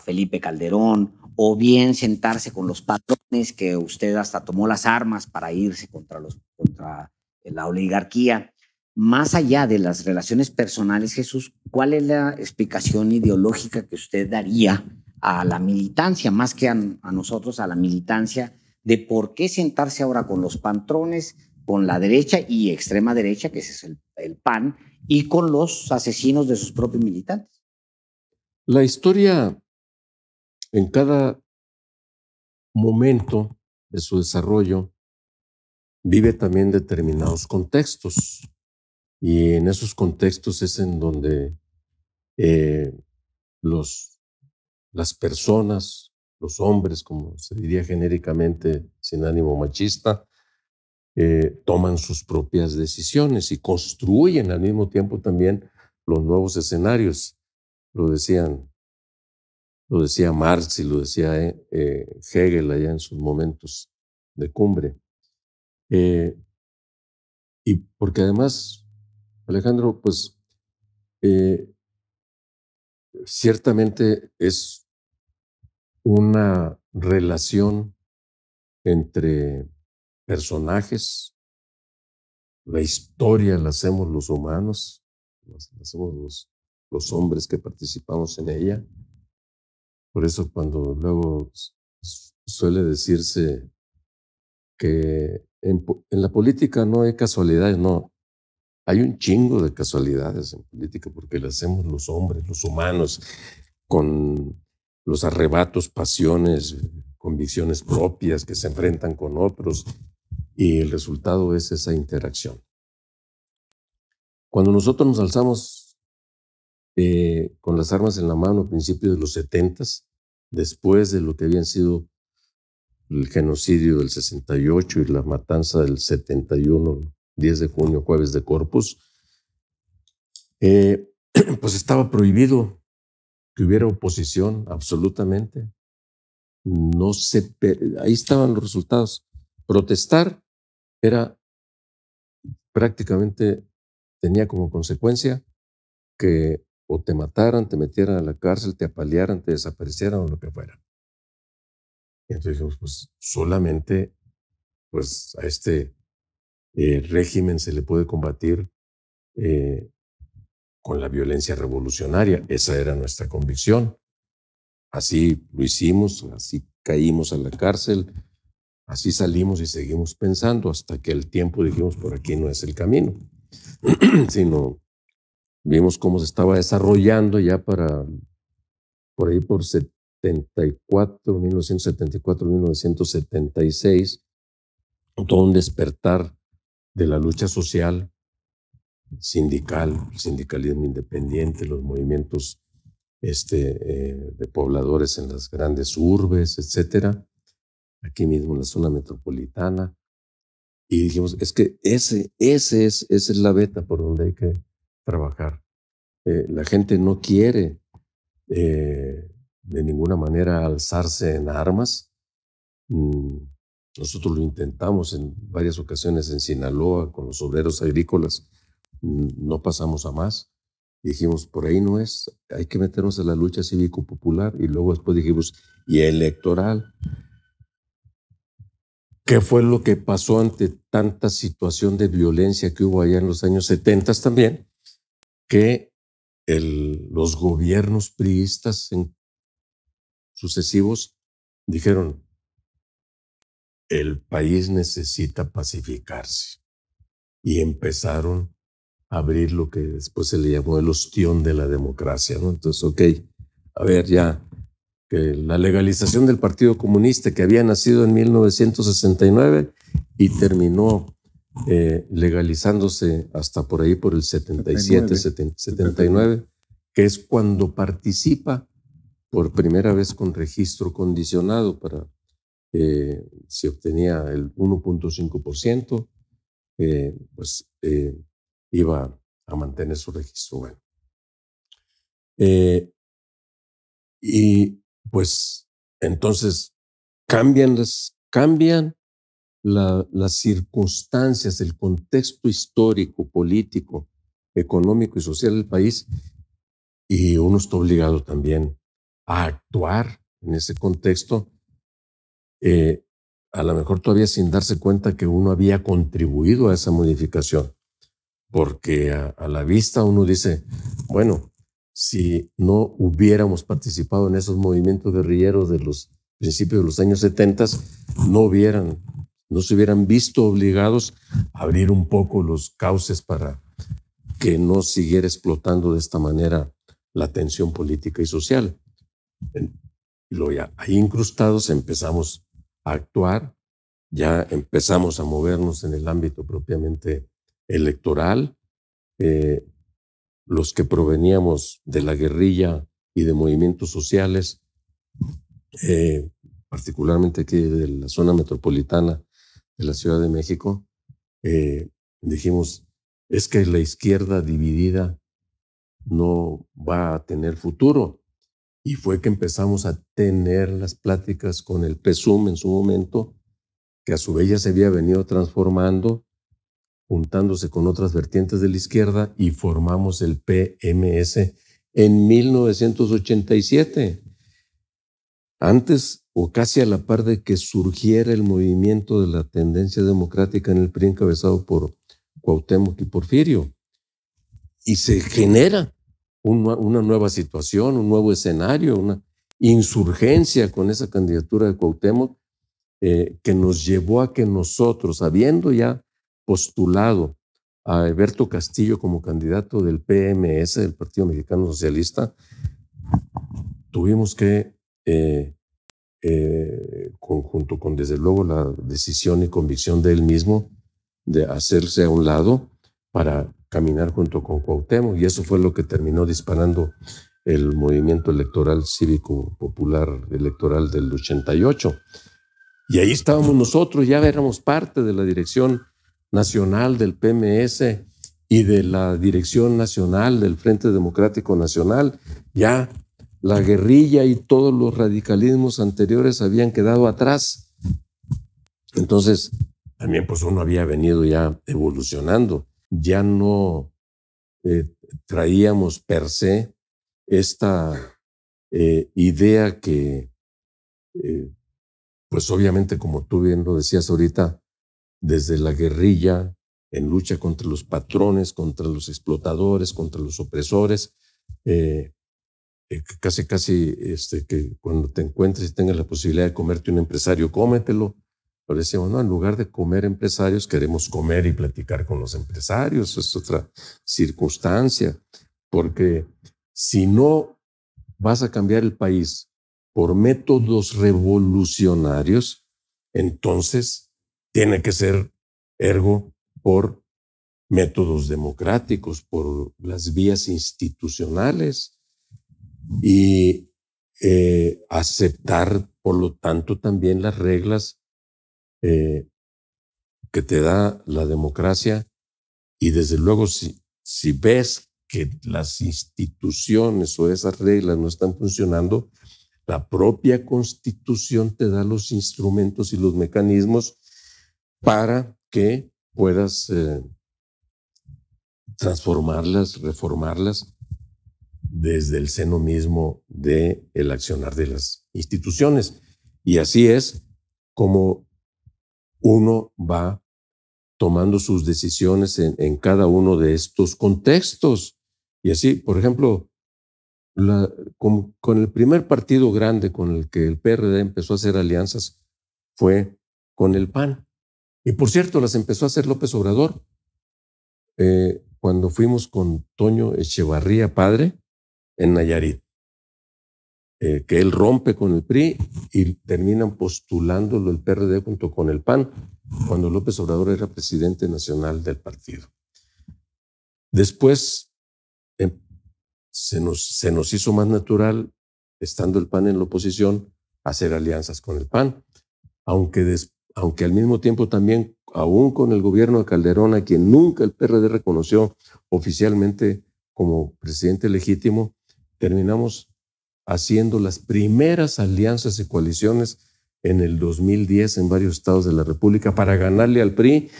Felipe Calderón, o bien sentarse con los patrones que usted hasta tomó las armas para irse contra, los, contra la oligarquía. Más allá de las relaciones personales, Jesús, ¿cuál es la explicación ideológica que usted daría a la militancia, más que a, nosotros, a la militancia, de por qué sentarse ahora con los patrones, con la derecha y extrema derecha, que es el, el PAN, y con los asesinos de sus propios militantes.
La historia en cada momento de su desarrollo vive también determinados contextos. Y en esos contextos es en donde eh, los las personas, los hombres, como se diría genéricamente, sin ánimo machista, eh, toman sus propias decisiones y construyen al mismo tiempo también los nuevos escenarios. Lo decían, lo decía Marx y lo decía eh, eh, Hegel allá en sus momentos de cumbre. y porque además, Alejandro, pues ciertamente es una relación entre personajes. La historia la hacemos los humanos, la hacemos los hombres que participamos en ella. Por eso cuando luego suele decirse que en, la política no hay casualidades, no. Hay un chingo de casualidades en política porque la hacemos los hombres, los humanos, con los arrebatos, pasiones, convicciones propias que se enfrentan con otros y el resultado es esa interacción. Cuando nosotros nos alzamos eh, con las armas en la mano a principios de los setentas, después de lo que habían sido el genocidio del 68 y la matanza del 71, 10 de junio, jueves de Corpus, eh, pues estaba prohibido que hubiera oposición, absolutamente. No se, ahí estaban los resultados. Protestar era prácticamente, tenía como consecuencia que o te mataran, te metieran a la cárcel, te apalearan, te desaparecieran o lo que fuera. Y entonces dijimos, pues solamente pues a este eh, régimen se le puede combatir eh, con la violencia revolucionaria. Esa era nuestra convicción. Así lo hicimos, así caímos a la cárcel, así salimos y seguimos pensando hasta que el tiempo dijimos, por aquí no es el camino, sino vimos cómo se estaba desarrollando ya para, por ahí por 74, 1974, 1976, todo un despertar de la lucha social sindical, sindicalismo independiente, los movimientos este, eh, de pobladores en las grandes urbes, etcétera, aquí mismo en la zona metropolitana. Y dijimos, es que ese, ese es, esa es la beta por donde hay que trabajar. Eh, la gente no quiere eh, de ninguna manera alzarse en armas. Mm, nosotros lo intentamos en varias ocasiones en Sinaloa con los obreros agrícolas, no pasamos a más. Dijimos, por ahí no es, hay que meternos en la lucha cívico-popular. Y luego después dijimos, y electoral. ¿Qué fue lo que pasó ante tanta situación de violencia que hubo allá en los años 70 también? Que el, los gobiernos priistas sucesivos dijeron, el país necesita pacificarse. Y empezaron abrir lo que después se le llamó el ostión de la democracia. ¿no? Entonces, ok, a ver, ya, que la legalización del Partido Comunista que había nacido en 1969 y terminó eh, legalizándose hasta por ahí por el 77, 79, que es cuando participa por primera vez con registro condicionado para eh, si obtenía el 1.5%, eh, pues eh, iba a mantener su registro. Bueno. y pues entonces cambian las, cambian las circunstancias, el contexto histórico, político, económico y social del país, y uno está obligado también a actuar en ese contexto, eh, a lo mejor todavía sin darse cuenta que uno había contribuido a esa modificación, porque a, a la vista uno dice, bueno, si no hubiéramos participado en esos movimientos guerrilleros de los principios de los años 70, no hubieran no se hubieran visto obligados a abrir un poco los cauces para que no siguiera explotando de esta manera la tensión política y social. Y ahí incrustados empezamos a actuar, ya empezamos a movernos en el ámbito propiamente electoral. Eh, los que proveníamos de la guerrilla y de movimientos sociales, eh, particularmente aquí de la zona metropolitana, de la Ciudad de México, eh, dijimos, es que la izquierda dividida no va a tener futuro. Y fue que empezamos a tener las pláticas con el PSUM en su momento, que a su vez ya se había venido transformando, juntándose con otras vertientes de la izquierda y formamos el PMS en 1987. Antes o casi a la par de que surgiera el movimiento de la tendencia democrática en el PRI encabezado por Cuauhtémoc y Porfirio. Y se genera una, nueva situación, un nuevo escenario, una insurgencia con esa candidatura de Cuauhtémoc eh, que nos llevó a que nosotros, habiendo ya postulado a Alberto Castillo como candidato del PMS, del Partido Mexicano Socialista, tuvimos que eh, eh, junto con desde luego la decisión y convicción de él mismo de hacerse a un lado para caminar junto con Cuauhtémoc y eso fue lo que terminó disparando el movimiento electoral cívico popular electoral del 88. Y ahí estábamos nosotros, ya éramos parte de la dirección nacional del PMS y de la dirección nacional del Frente Democrático Nacional, ya la guerrilla y todos los radicalismos anteriores habían quedado atrás. Entonces, también pues uno había venido ya evolucionando, ya no eh, traíamos per se esta eh, idea que, eh, pues obviamente como tú bien lo decías ahorita, desde la guerrilla en lucha contra los patrones, contra los explotadores, contra los opresores, eh, casi, casi, este, que cuando te encuentres y tengas la posibilidad de comerte un empresario, cómetelo. Pero decíamos, no, en lugar de comer empresarios, queremos comer y platicar con los empresarios. Es otra circunstancia, porque si no vas a cambiar el país por métodos revolucionarios, entonces tiene que ser ergo por métodos democráticos, por las vías institucionales y eh, aceptar, por lo tanto, también las reglas eh, que te da la democracia. Y desde luego, si, si ves que las instituciones o esas reglas no están funcionando, la propia constitución te da los instrumentos y los mecanismos para que puedas eh, transformarlas, reformarlas desde el seno mismo del el accionar de las instituciones. Y así es como uno va tomando sus decisiones en, cada uno de estos contextos. Y así, por ejemplo, con, con, el primer partido grande con el que el PRD empezó a hacer alianzas fue con el PAN. Y por cierto, las empezó a hacer López Obrador. Eh, cuando fuimos con Toño Echevarría, padre, en Nayarit, eh, que él rompe con el PRI y terminan postulándolo el PRD junto con el PAN, cuando López Obrador era presidente nacional del partido. Después em, se, nos, se nos hizo más natural estando el PAN en la oposición, hacer alianzas con el PAN, aunque, aunque al mismo tiempo también, aún con el gobierno de Calderón, a quien nunca el PRD reconoció oficialmente como presidente legítimo, terminamos haciendo las primeras alianzas y coaliciones en el 2010 en varios estados de la República para ganarle al PRI,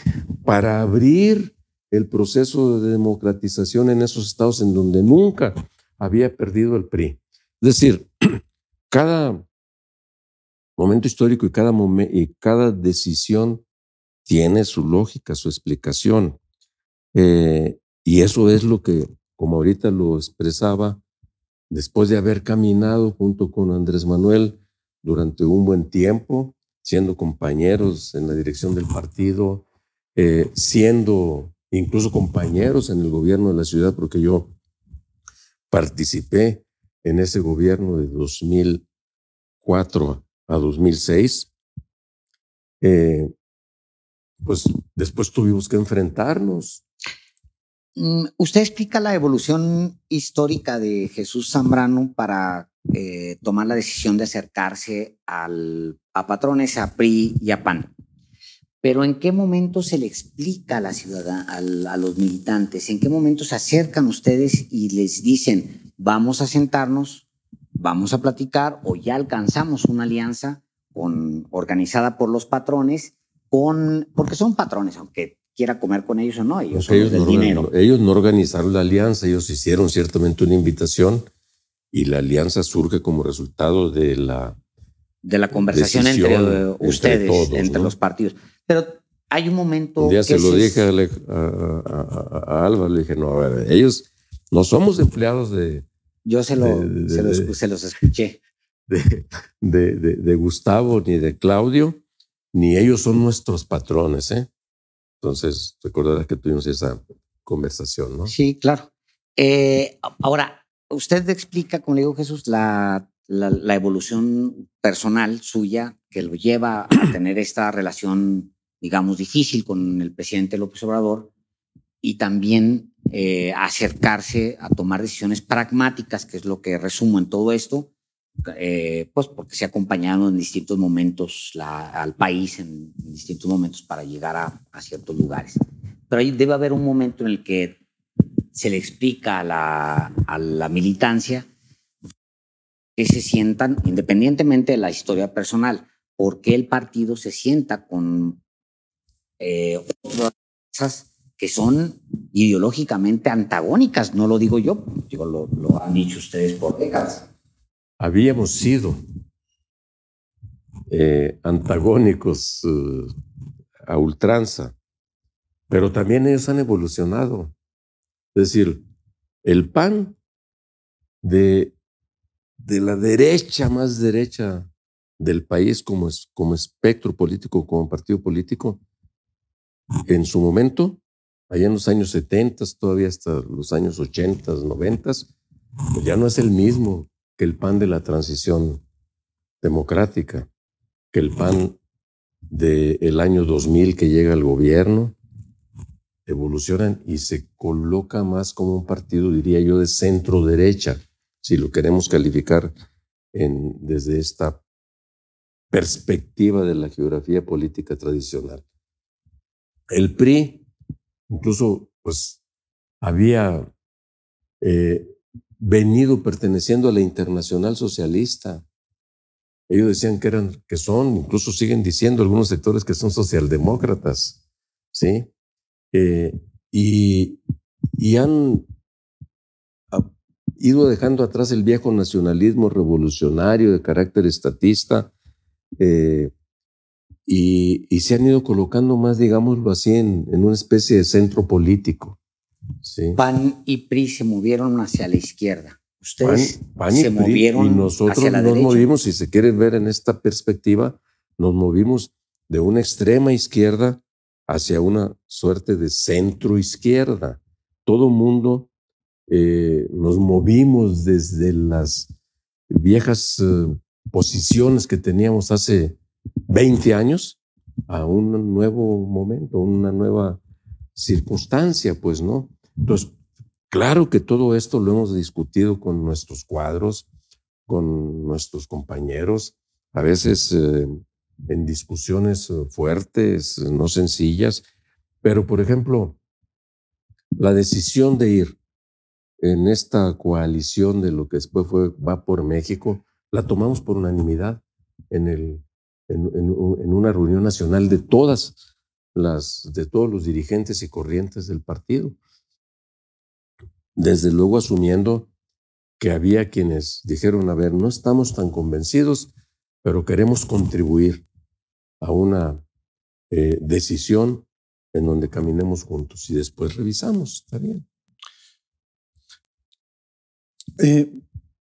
para abrir el proceso de democratización en esos estados en donde nunca había perdido el PRI. Es decir, cada momento histórico y cada, y cada decisión tiene su lógica, su explicación. Eh, y eso es lo que, como ahorita lo expresaba, después de haber caminado junto con Andrés Manuel durante un buen tiempo, siendo compañeros en la dirección del partido, eh, siendo incluso compañeros en el gobierno de la ciudad, porque yo participé en ese gobierno de 2004 a 2006. Eh, pues después tuvimos que enfrentarnos
usted explica la evolución histórica de Jesús Zambrano para eh, tomar la decisión de acercarse a patrones, a PRI y a PAN. Pero ¿en qué momento se le explica a la ciudad, a, los militantes? ¿En qué momento se acercan ustedes y les dicen, vamos a sentarnos, vamos a platicar o ya alcanzamos una alianza organizada por los patrones, con, porque son patrones, aunque quiera comer con ellos o no, ellos son
ellos
del
no,
dinero.
Ellos no organizaron la alianza, ellos hicieron ciertamente una invitación y la alianza surge como resultado de la
de la conversación entre ustedes, entre, los partidos. Pero hay un momento.
Un día se lo dije a, Alba, le dije, no, a ver, ellos no somos empleados de.
Yo se, lo, se, los, se los, escuché.
De, de, Gustavo ni de Claudio, ni ellos son nuestros patrones, ¿eh? Entonces, recordarás que tuvimos esa conversación, ¿no?
Sí, claro. Eh, ahora, usted explica, como le digo Jesús, la, la, evolución personal suya que lo lleva a tener esta relación, digamos, difícil con el presidente López Obrador y también eh, acercarse a tomar decisiones pragmáticas, que es lo que resumo en todo esto, eh, pues porque se ha acompañado en distintos momentos al país, en, distintos momentos para llegar a, ciertos lugares. Pero ahí debe haber un momento en el que se le explica a la, a la militancia que se sientan, independientemente de la historia personal, por qué el partido se sienta con eh, otras que son ideológicamente antagónicas, no lo digo yo, digo, lo, lo han dicho ustedes por décadas
habíamos sido eh, antagónicos eh, a ultranza, pero también ellos han evolucionado. Es decir, el PAN de, de la derecha más derecha del país como, como espectro político, como partido político, en su momento, allá en los años 70, todavía hasta los años 80, 90, pues ya no es el mismo que el pan de la transición democrática, que el pan del año 2000 que llega al gobierno, evolucionan y se coloca más como un partido, diría yo, de centro derecha, si lo queremos calificar desde esta perspectiva de la geografía política tradicional. El PRI, incluso, pues, había eh, venido perteneciendo a la Internacional Socialista. Ellos decían que eran, que son, incluso siguen diciendo algunos sectores que son socialdemócratas, ¿sí? Eh, y, y han ido dejando atrás el viejo nacionalismo revolucionario de carácter estatista eh, y, se han ido colocando más, digámoslo así, en una especie de centro político.
PAN y PRI se movieron hacia la izquierda. Ustedes se movieron
y nosotros nos movimos, si se quiere ver en esta perspectiva, nos movimos de una extrema izquierda hacia una suerte de centro izquierda. Todo mundo eh, nos movimos desde las viejas eh, posiciones que teníamos hace 20 años a un nuevo momento, una nueva circunstancia, pues, ¿no? Entonces, claro que todo esto lo hemos discutido con nuestros cuadros, con nuestros compañeros, a veces eh, en discusiones eh, fuertes, no sencillas, pero por ejemplo, la decisión de ir en esta coalición de lo que después fue Va por México, la tomamos por unanimidad en, en una reunión nacional de todas las, de todos los dirigentes y corrientes del partido. Desde luego asumiendo que había quienes dijeron, a ver, no estamos tan convencidos, pero queremos contribuir a una eh, decisión en donde caminemos juntos y después revisamos, está bien.
Eh,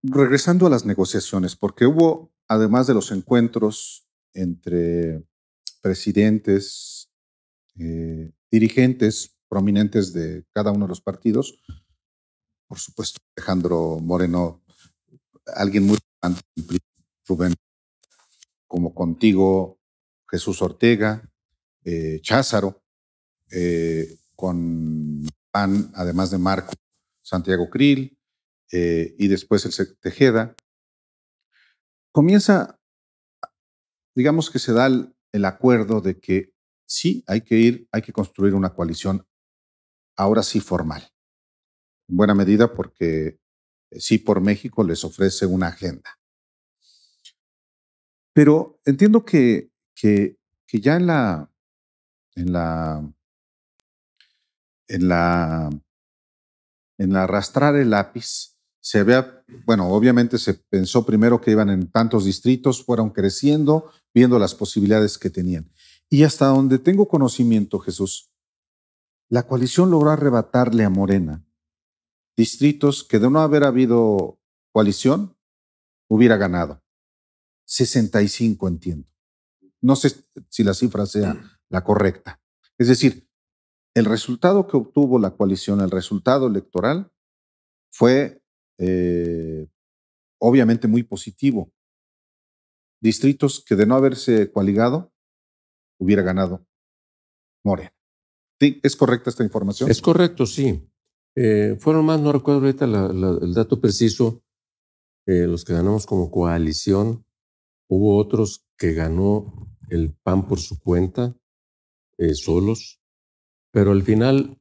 regresando a las negociaciones, porque hubo, además de los encuentros entre presidentes, eh, dirigentes prominentes de cada uno de los partidos, por supuesto, Alejandro Moreno, alguien muy importante, Rubén, como contigo, Jesús Ortega, eh, Cházaro, eh, con PAN, además de Marco, Santiago Krill, eh, y después el Tejeda. Comienza, digamos que se da el acuerdo de que sí, hay que ir, hay que construir una coalición, ahora sí formal en buena medida porque eh, sí por México les ofrece una agenda. Pero entiendo que, que, ya en la, en la, en la, en arrastrar el lápiz, se vea, bueno, obviamente se pensó primero que iban en tantos distritos, fueron creciendo, viendo las posibilidades que tenían. Y hasta donde tengo conocimiento, Jesús, la coalición logró arrebatarle a Morena distritos que de no haber habido coalición hubiera ganado. 65 entiendo. No sé si la cifra sea la correcta. Es decir, el resultado que obtuvo la coalición, el resultado electoral, fue eh, obviamente muy positivo. Distritos que de no haberse coaligado hubiera ganado Morena. ¿Es correcta esta información?
Es correcto, sí. Eh, fueron más, no recuerdo ahorita el dato preciso, eh, los que ganamos como coalición. Hubo otros que ganó el PAN por su cuenta, eh, solos, pero al final,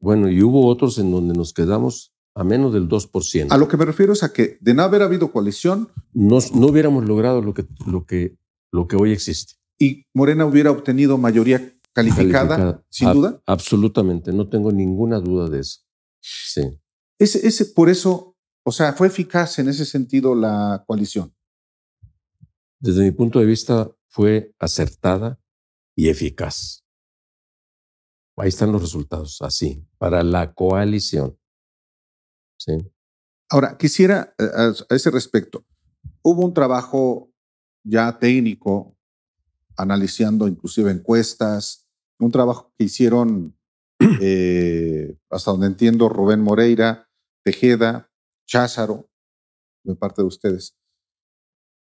bueno, y hubo otros en donde nos quedamos a menos del 2%.
A lo que me refiero es a que de no haber habido coalición,
no, no hubiéramos logrado lo que, lo, que, lo que hoy existe.
Y Morena hubiera obtenido mayoría calificada, sin duda.
Absolutamente, no tengo ninguna duda de eso. Sí.
Ese, ese, por eso, o sea, fue eficaz en ese sentido la coalición.
Desde mi punto de vista, fue acertada y eficaz. Ahí están los resultados, así, para la coalición. Sí.
Ahora, quisiera, eh, a ese respecto, hubo un trabajo ya técnico, analizando inclusive encuestas, un trabajo que hicieron, eh, hasta donde entiendo, Rubén Moreira, Tejeda, Cházaro, de parte de ustedes,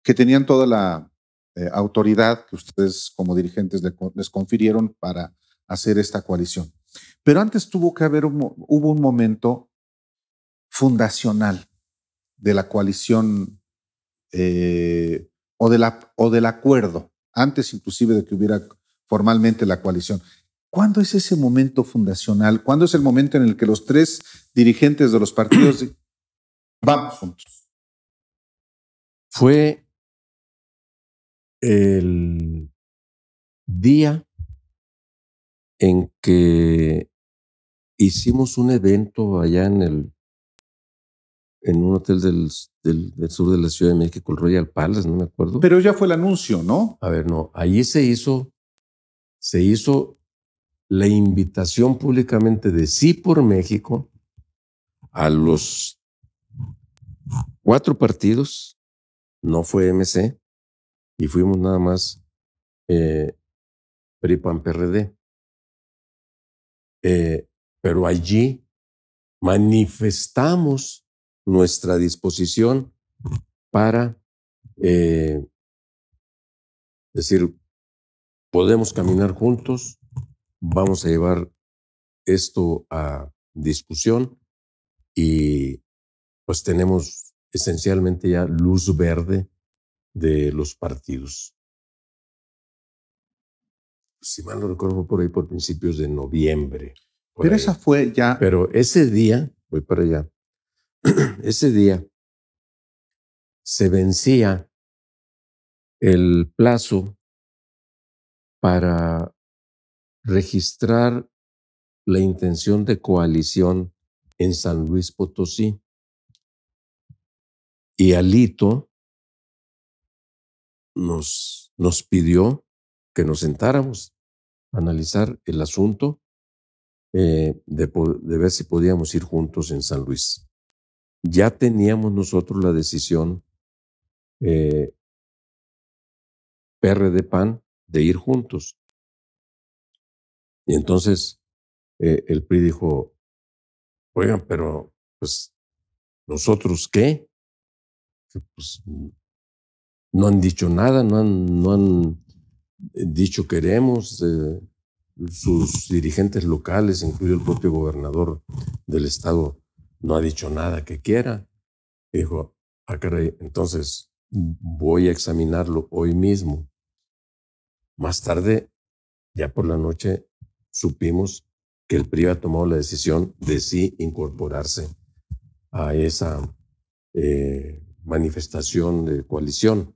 que tenían toda la eh, autoridad que ustedes como dirigentes les confirieron para hacer esta coalición. Pero antes tuvo que haber, un, hubo un momento fundacional de la coalición eh, o, de la, o del acuerdo, antes inclusive de que hubiera formalmente la coalición. ¿Cuándo es ese momento fundacional? ¿Cuándo es el momento en el que los tres dirigentes de los partidos vamos juntos?
Fue el día en que hicimos un evento allá en el en un hotel del, del, sur de la Ciudad de México, el Royal Palace, no me acuerdo.
Pero ya fue el anuncio, ¿no?
A ver, no, allí se hizo se hizo la invitación públicamente de Sí por México a los cuatro partidos, no fue MC, y fuimos nada más eh, PRIPAN PRD. Eh, pero allí manifestamos nuestra disposición para eh, decir, podemos caminar juntos, vamos a llevar esto a discusión y pues tenemos esencialmente ya luz verde de los partidos. Si mal no recuerdo, por ahí por principios de noviembre.
Pero esa fue ya.
Pero ese día, voy para allá, ese día se vencía el plazo para registrar la intención de coalición en San Luis Potosí. Y Alito nos, nos pidió que nos sentáramos a analizar el asunto eh, de, ver si podíamos ir juntos en San Luis. Ya teníamos nosotros la decisión eh, de PAN de ir juntos. Y entonces eh, el PRI dijo, oigan, pero pues nosotros qué? Pues, no han dicho nada, no han, no han dicho queremos. Eh, sus dirigentes locales, incluido el propio gobernador del estado, no ha dicho nada que quiera. dijo, ah, entonces voy a examinarlo hoy mismo. Más tarde, ya por la noche, supimos que el PRI ha tomado la decisión de sí incorporarse a esa eh, manifestación de coalición.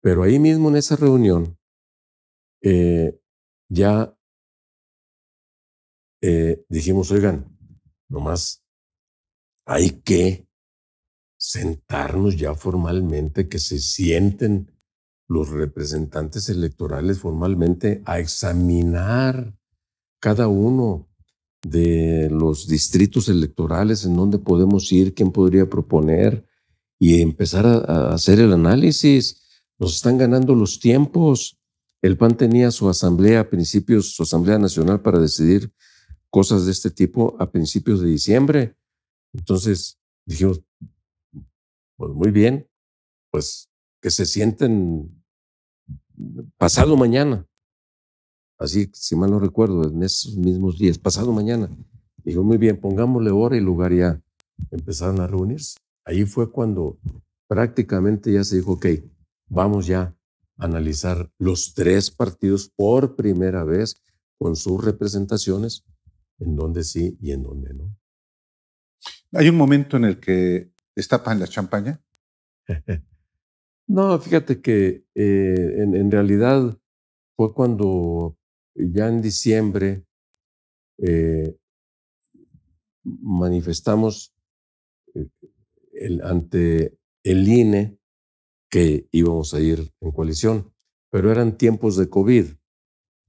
Pero ahí mismo en esa reunión, eh, ya eh, dijimos, oigan, nomás hay que sentarnos ya formalmente, que se sienten los representantes electorales formalmente a examinar cada uno de los distritos electorales en donde podemos ir, quién podría proponer y empezar a, hacer el análisis. Nos están ganando los tiempos. El PAN tenía su asamblea a principios, su asamblea nacional para decidir cosas de este tipo a principios de diciembre. Entonces dijimos, pues muy bien, pues que se sienten pasado mañana. Así, si mal no recuerdo, en esos mismos días, pasado mañana. Dijo, muy bien, pongámosle hora y lugar ya. Empezaron a reunirse. Ahí fue cuando prácticamente ya se dijo, ok, vamos ya a analizar los tres partidos por primera vez con sus representaciones, en donde sí y en donde no.
¿Hay un momento en el que destapan la champaña?
No, fíjate que eh, en, realidad fue cuando ya en diciembre eh, manifestamos eh, ante el INE que íbamos a ir en coalición, pero eran tiempos de COVID.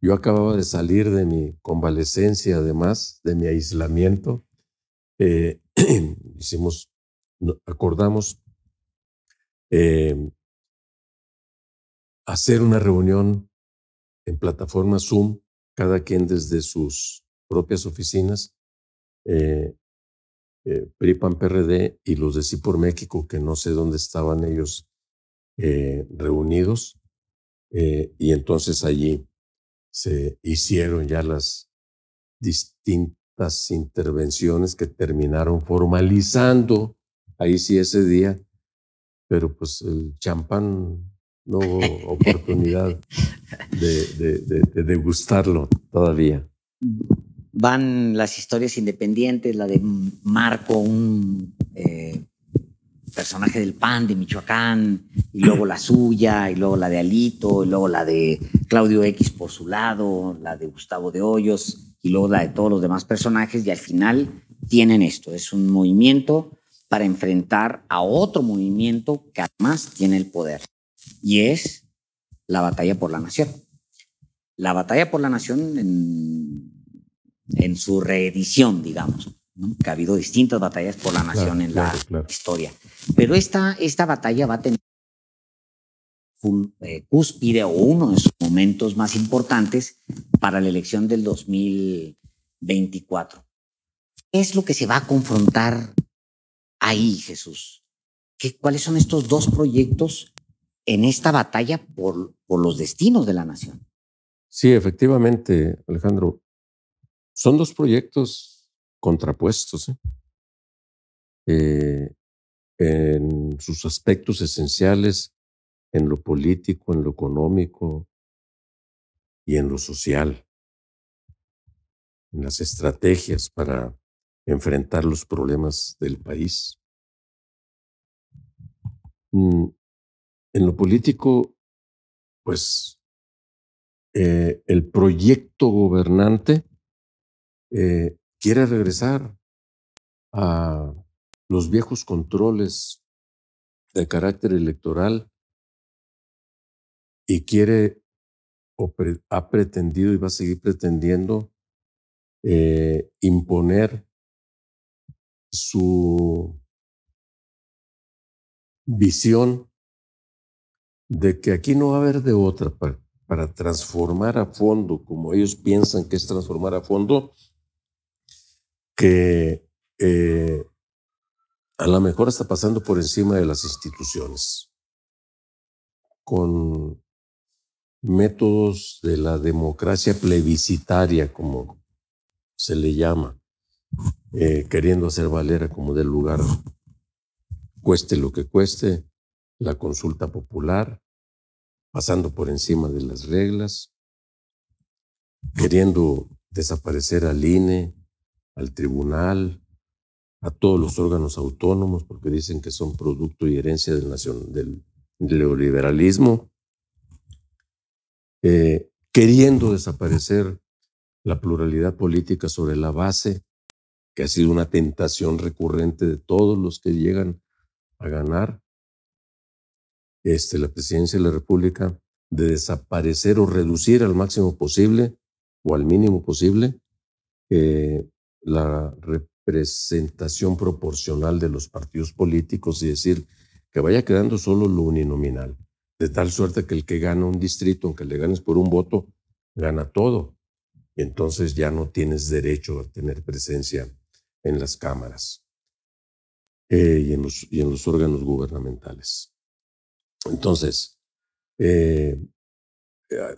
Yo acababa de salir de mi convalecencia, además de mi aislamiento. hicimos, acordamos hacer una reunión en plataforma Zoom, cada quien desde sus propias oficinas, eh, eh, PRIPAN PRD y los de Sí por México, que no sé dónde estaban ellos eh, reunidos, eh, y entonces allí se hicieron ya las distintas intervenciones que terminaron formalizando, ahí sí ese día, pero pues el champán no hubo oportunidad de, degustarlo todavía.
Van las historias independientes, la de Marco, un eh, personaje del PAN de Michoacán, y luego la suya, y luego la de Alito, y luego la de Claudio X por su lado, la de Gustavo de Hoyos, y luego la de todos los demás personajes, y al final tienen esto, es un movimiento para enfrentar a otro movimiento que además tiene el poder y es la batalla por la nación. La batalla por la nación en, su reedición, digamos, que ha habido distintas batallas por la nación en la historia. Pero esta, esta batalla va a tener un eh, cúspide o uno de sus momentos más importantes para la elección del 2024. ¿Qué es lo que se va a confrontar ahí, Jesús? ¿Qué, ¿Cuáles son estos dos proyectos en esta batalla por, por los destinos de la nación.
Sí, efectivamente, Alejandro. Son dos proyectos contrapuestos. ¿eh? Eh, en sus aspectos esenciales, en lo político, en lo económico y en lo social, en las estrategias para enfrentar los problemas del país. Mm, en lo político, pues eh, el proyecto gobernante quiere regresar a los viejos controles de carácter electoral y quiere o ha pretendido y va a seguir pretendiendo eh, imponer su visión de que aquí no va a haber de otra para, para transformar a fondo, como ellos piensan que es transformar a fondo, que eh, a lo mejor está pasando por encima de las instituciones, con métodos de la democracia plebiscitaria, como se le llama, eh, queriendo hacer valer como del lugar, cueste lo que cueste, la consulta popular, pasando por encima de las reglas, queriendo desaparecer al INE, al tribunal, a todos los órganos autónomos, porque dicen que son producto y herencia del, neoliberalismo, eh, queriendo desaparecer la pluralidad política sobre la base, que ha sido una tentación recurrente de todos los que llegan a ganar este, la presidencia de la República, de desaparecer o reducir al máximo posible o al mínimo posible eh, la representación proporcional de los partidos políticos y decir que vaya quedando solo lo uninominal, de tal suerte que el que gana un distrito, aunque le ganes por un voto, gana todo. Y entonces ya no tienes derecho a tener presencia en las cámaras eh, y, en los, y en los órganos gubernamentales. Entonces, eh, eh,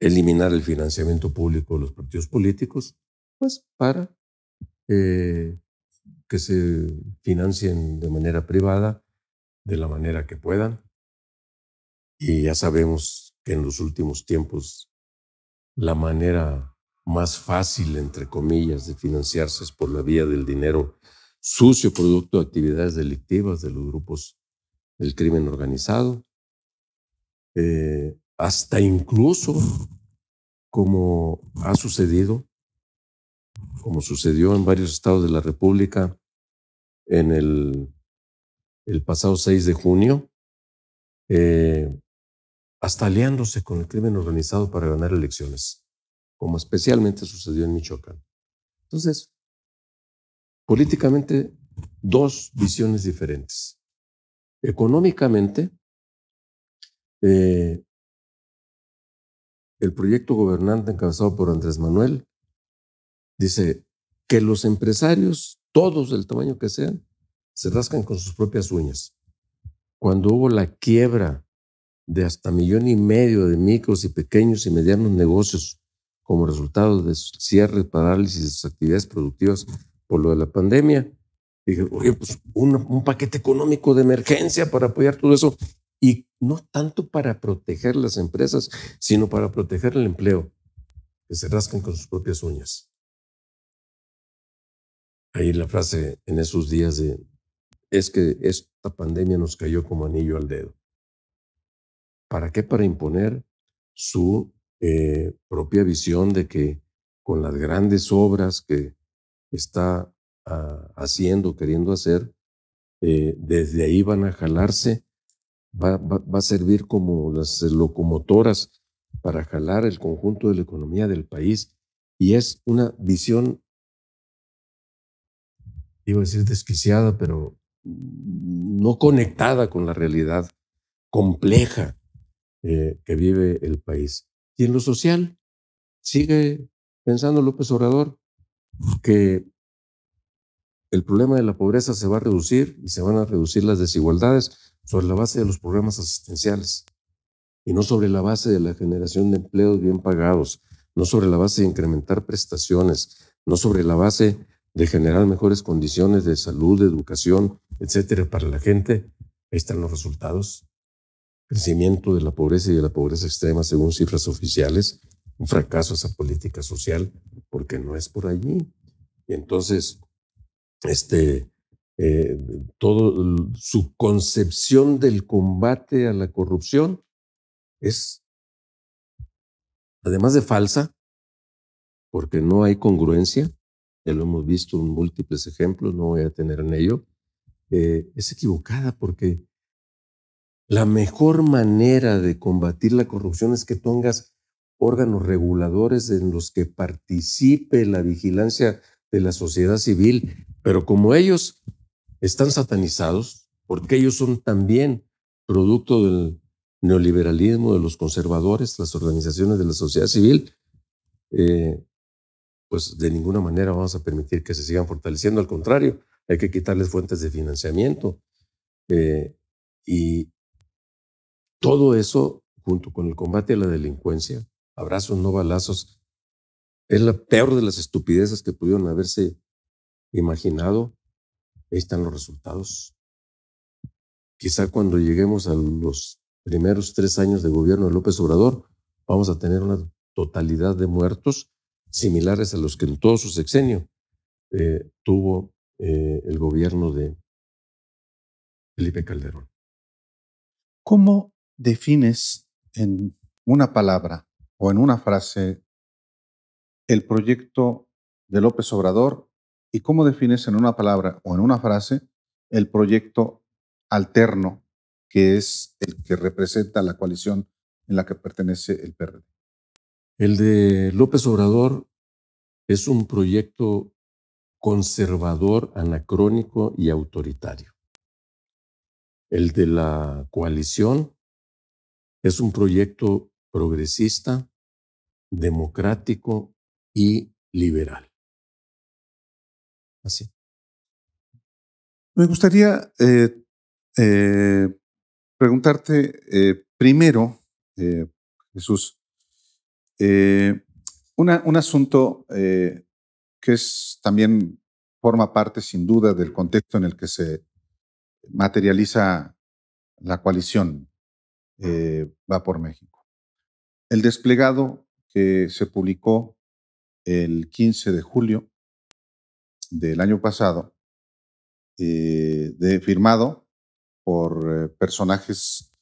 eliminar el financiamiento público de los partidos políticos, pues para eh, que se financien de manera privada, de la manera que puedan. Y ya sabemos que en los últimos tiempos la manera más fácil, entre comillas, de financiarse es por la vía del dinero sucio, producto de actividades delictivas de los grupos del crimen organizado, eh, hasta incluso como ha sucedido como sucedió en varios estados de la República en el, pasado 6 de junio, eh, hasta aliándose con el crimen organizado para ganar elecciones, como especialmente sucedió en Michoacán. Entonces, políticamente, dos visiones diferentes. Económicamente, eh, el proyecto gobernante encabezado por Andrés Manuel Dice que los empresarios, todos del tamaño que sean, se rascan con sus propias uñas. Cuando hubo la quiebra de hasta millón y medio de micros y pequeños y medianos negocios como resultado de cierre, parálisis de sus actividades productivas por lo de la pandemia, dije, oye, pues un, un paquete económico de emergencia para apoyar todo eso y no tanto para proteger las empresas, sino para proteger el empleo, que se rascan con sus propias uñas ahí la frase en esos días de, es que esta pandemia nos cayó como anillo al dedo. ¿Para qué? Para imponer su eh, propia visión de que con las grandes obras que está ah, haciendo, queriendo hacer, eh, desde ahí van a jalarse, va, va a servir como las locomotoras para jalar el conjunto de la economía del país. Y es una visión iba a decir desquiciada, pero no conectada con la realidad compleja eh, que vive el país. Y en lo social, sigue pensando López Obrador que el problema de la pobreza se va a reducir y se van a reducir las desigualdades sobre la base de los programas asistenciales y no sobre la base de la generación de empleos bien pagados, no sobre la base de incrementar prestaciones, no sobre la base de generar mejores condiciones de salud, de educación etcétera, para la gente, ahí están los resultados. Crecimiento de la pobreza y de la pobreza extrema según cifras oficiales, un fracaso esa política social, porque no es por allí. Y entonces, este, eh, todo su concepción del combate a la corrupción es, además de falsa, porque no hay congruencia, ya lo hemos visto en múltiples ejemplos, no voy a tener en ello, eh, es equivocada porque la mejor manera de combatir la corrupción es que tengas órganos reguladores en los que participe la vigilancia de la sociedad civil, pero como ellos están satanizados, porque ellos son también producto del neoliberalismo, de los conservadores, las organizaciones de la sociedad civil, eh, pues de ninguna manera vamos a permitir que se sigan fortaleciendo. Al contrario, hay que quitarles fuentes de financiamiento. Eh, y todo eso, junto con el combate a la delincuencia, abrazos, no balazos, es la peor de las estupideces que pudieron haberse imaginado. Ahí están los resultados. Quizá cuando lleguemos a los primeros tres años de gobierno de López Obrador, vamos a tener una totalidad de muertos similares a los que en todo su sexenio eh, tuvo eh, el gobierno de Felipe Calderón.
¿Cómo defines en una palabra o en una frase el proyecto de López Obrador y cómo defines en una palabra o en una frase el proyecto alterno que es el que representa la coalición en la que pertenece el PRD?
El de López Obrador es un proyecto conservador, anacrónico y autoritario. El de la coalición es un proyecto progresista, democrático y liberal. Así.
Me gustaría eh, eh, preguntarte eh, primero, Jesús, eh, un asunto eh, que es también forma parte sin duda del contexto en el que se materializa la coalición eh, Va por México. El desplegado que se publicó el 15 de julio del año pasado, de, firmado por personajes,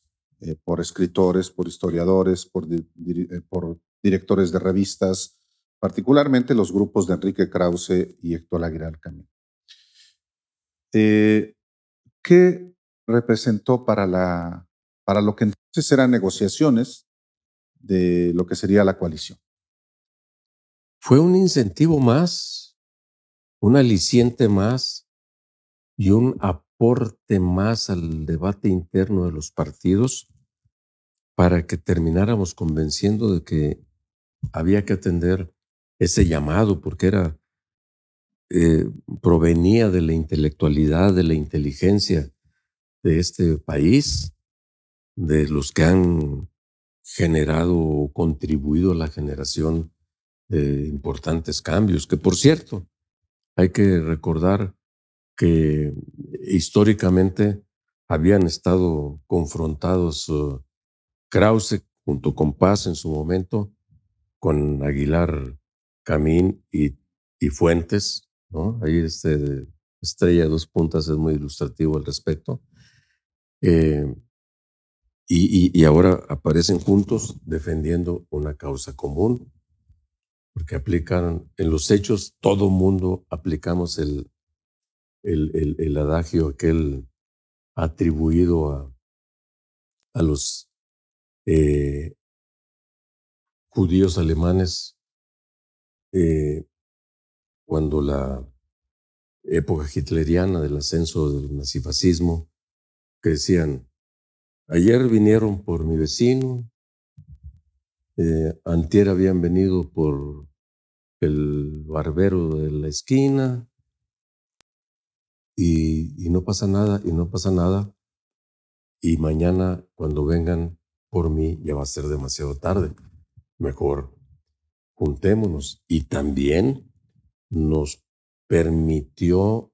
por escritores, por historiadores, por, por directores de revistas, particularmente los grupos de Enrique Krause y Héctor Aguilar Camino. Eh, ¿Qué representó para, la, para lo que entonces eran negociaciones de lo que sería la coalición?
Fue un incentivo más, un aliciente más y un aporte más al debate interno de los partidos para que termináramos convenciendo de que había que atender ese llamado porque era, eh, provenía de la intelectualidad, de la inteligencia de este país, de los que han generado o contribuido a la generación de importantes cambios, que por cierto, hay que recordar que históricamente habían estado confrontados uh, Krause junto con Paz en su momento con Aguilar Camín y, Fuentes, ¿no? Ahí este Estrella de dos puntas es muy ilustrativo al respecto. Eh, y, ahora aparecen juntos defendiendo una causa común, porque aplican, en los hechos, todo mundo aplicamos el, el, el, el adagio aquel atribuido a, a los eh, judíos alemanes eh, cuando la época hitleriana del ascenso del nazifascismo, decían, ayer vinieron por mi vecino, eh, antier habían venido por el barbero de la esquina, y no pasa nada, y no pasa nada, y mañana cuando vengan por mí ya va a ser demasiado tarde mejor juntémonos. Y también nos permitió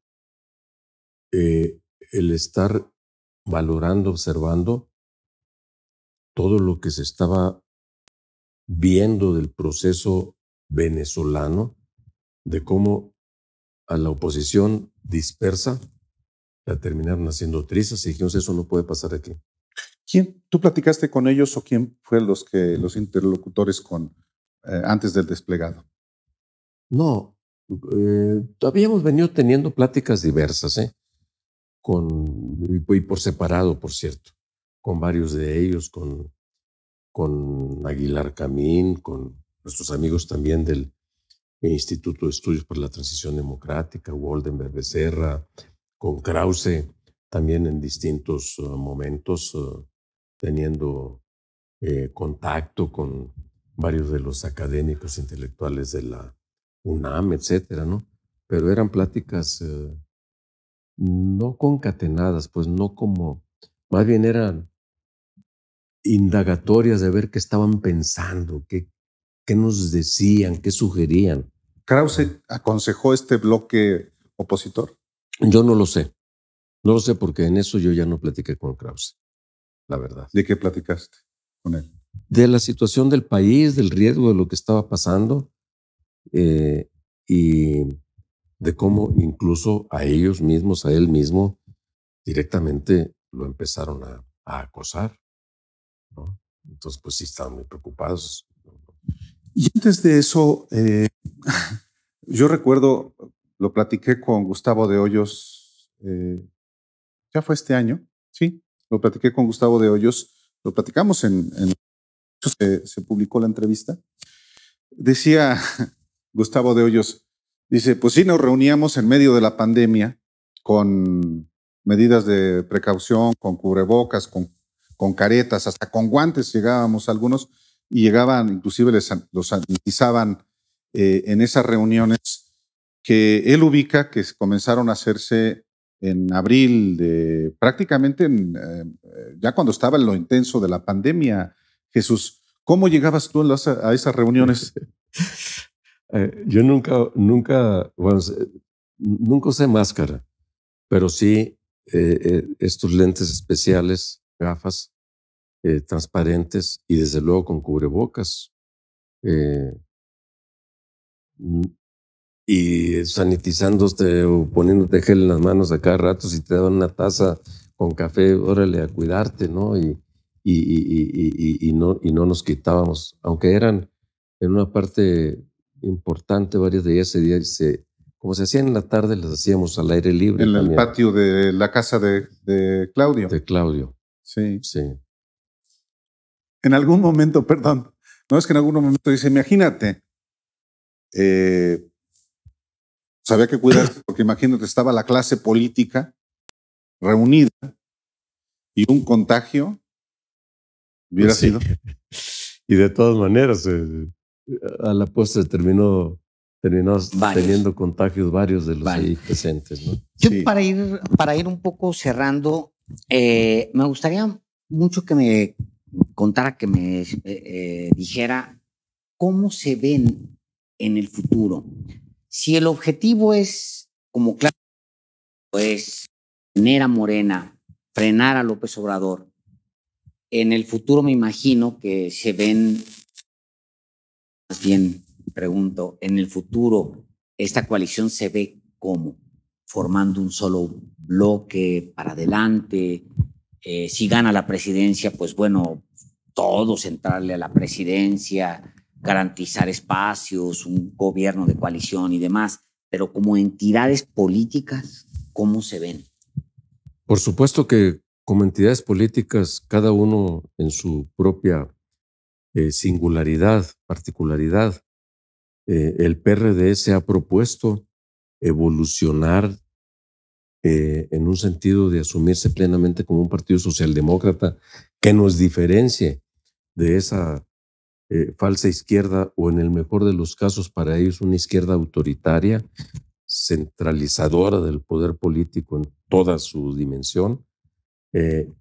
eh, el estar valorando, observando todo lo que se estaba viendo del proceso venezolano, de cómo a la oposición dispersa la terminaron haciendo trizas y dijimos, eso no puede pasar aquí.
¿Quién, ¿Tú platicaste con ellos o quién fue los, que, los interlocutores con, eh, antes del desplegado?
No, eh, habíamos venido teniendo pláticas diversas, ¿eh? Con, y por separado, por cierto, con varios de ellos, con, con Aguilar Camín, con nuestros amigos también del Instituto de Estudios para la Transición Democrática, Waldenberg Becerra, con Krause, también en distintos uh, momentos, uh, teniendo eh, contacto con varios de los académicos intelectuales de la UNAM, etcétera, ¿no? Pero eran pláticas uh, no concatenadas, pues no como, más bien eran indagatorias de ver qué estaban pensando, qué, qué nos decían, qué sugerían.
¿Krause aconsejó este bloque opositor?
Yo no lo sé. No lo sé porque en eso yo ya no platiqué con Krause, la verdad.
¿De qué platicaste con él?
De la situación del país, del riesgo de lo que estaba pasando eh, y de cómo incluso a ellos mismos, a él mismo, directamente lo empezaron a, acosar. Entonces, pues sí, estaban muy preocupados.
Y antes de eso, eh, yo recuerdo, lo platiqué con Gustavo de Hoyos, eh, ya fue este año, sí, lo platiqué con Gustavo de Hoyos, lo platicamos en, se, se publicó la entrevista. Decía Gustavo de Hoyos, dice, pues sí, nos reuníamos en medio de la pandemia con medidas de precaución, con cubrebocas, con con caretas, hasta con guantes llegábamos algunos y llegaban, inclusive los sanitizaban eh, en esas reuniones que él ubica que comenzaron a hacerse en abril de prácticamente eh, ya cuando estaba en lo intenso de la pandemia. Jesús, ¿cómo llegabas tú a, esas reuniones?
Eh, yo nunca, nunca, bueno, nunca usé máscara, pero sí estos lentes especiales gafas eh, transparentes y desde luego con cubrebocas. Y sanitizándote o poniéndote gel en las manos a cada rato, si te daban una taza con café, órale a cuidarte, ¿no? Y, y, y, y, no, y no nos quitábamos, aunque eran en una parte importante, varios de ese día, se, como se hacía en la tarde, las hacíamos al aire libre.
En el patio de la casa de, de Claudio.
De Claudio.
Sí.
Sí.
En algún momento, perdón, no es que en algún momento dice, imagínate, eh, sabía que cuidarse, porque imagínate, estaba la clase política reunida y un contagio hubiera pues sido.
Y de todas maneras, eh, a la postre terminó, terminó teniendo contagios varios de los ahí presentes. ¿no?
Yo para, ir, para ir un poco cerrando, eh, me gustaría mucho que me contara, que me eh, eh, dijera cómo se ven en el futuro. Si el objetivo es, como claro, pues, tener a Morena, frenar a López Obrador, en el futuro me imagino que se ven, más bien pregunto, en el futuro esta coalición se ve cómo formando un solo bloque para adelante. Eh, si gana la presidencia, pues bueno, todos entrarle a la presidencia, garantizar espacios, un gobierno de coalición y demás, pero como entidades políticas, ¿cómo se ven?
Por supuesto que como entidades políticas, cada uno en su propia eh, singularidad, particularidad, eh, el PRD se ha propuesto evolucionar eh, en un sentido de asumirse plenamente como un partido socialdemócrata que nos diferencie de esa eh, falsa izquierda o en el mejor de los casos para ellos una izquierda autoritaria, centralizadora del poder político en toda su dimensión. Eh,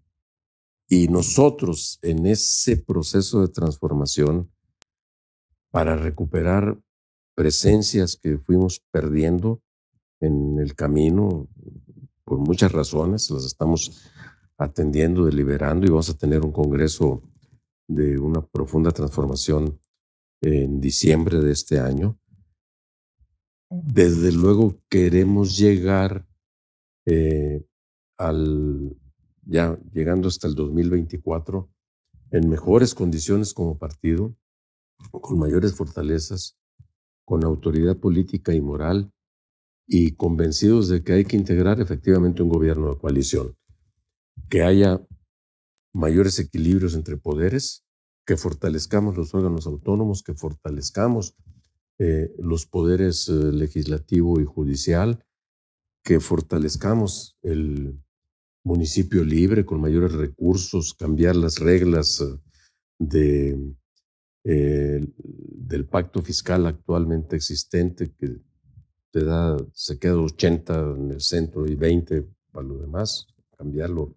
y nosotros en ese proceso de transformación, para recuperar presencias que fuimos perdiendo en el camino, por muchas razones, las estamos atendiendo, deliberando y vamos a tener un congreso de una profunda transformación en diciembre de este año. Desde luego queremos llegar eh, al, ya llegando hasta el 2024, en mejores condiciones como partido, con mayores fortalezas, con autoridad política y moral y convencidos de que hay que integrar efectivamente un gobierno de coalición, que haya mayores equilibrios entre poderes, que fortalezcamos los órganos autónomos, que fortalezcamos eh, los poderes eh, legislativo y judicial, que fortalezcamos el municipio libre con mayores recursos, cambiar las reglas eh, de, del pacto fiscal actualmente existente que se queda 80 en el centro y 20 para lo demás, cambiarlo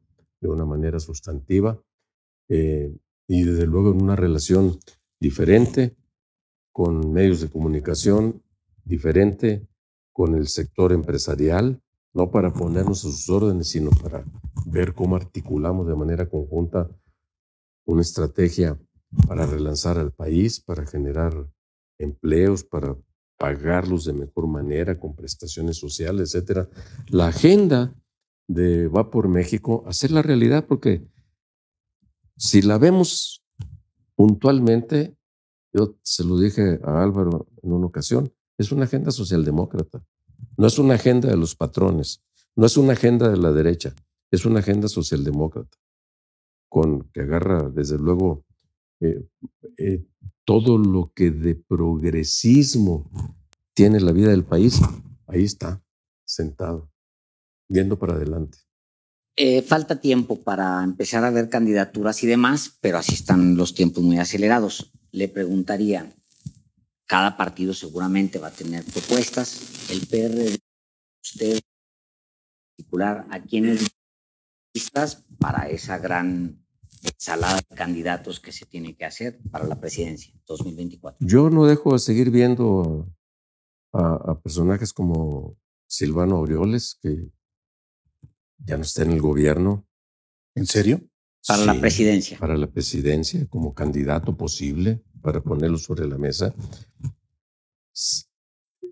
de una manera sustantiva eh, y desde luego en una relación diferente con medios de comunicación, diferente con el sector empresarial, no para ponernos a sus órdenes, sino para ver cómo articulamos de manera conjunta una estrategia para relanzar al país, para generar empleos, para pagarlos de mejor manera con prestaciones sociales, etcétera. La agenda de Va por México, hacer la realidad, porque si la vemos puntualmente, yo se lo dije a Álvaro en una ocasión, es una agenda socialdemócrata, no es una agenda de los patrones, no es una agenda de la derecha, es una agenda socialdemócrata, con que agarra desde luego eh, eh, todo lo que de progresismo tiene la vida del país, ahí está, sentado, viendo para adelante.
Eh, falta tiempo para empezar a ver candidaturas y demás, pero así están los tiempos muy acelerados. Le preguntaría, cada partido seguramente va a tener propuestas. El PR, usted en particular, ¿a quiénes listas para esa gran ensalada de candidatos que se tiene que hacer para la presidencia 2024?
Yo no dejo de seguir viendo a, personajes como Silvano Aureoles, que ya no está en el gobierno.
¿En serio?
Para la presidencia.
Para la presidencia, como candidato posible, para ponerlo sobre la mesa.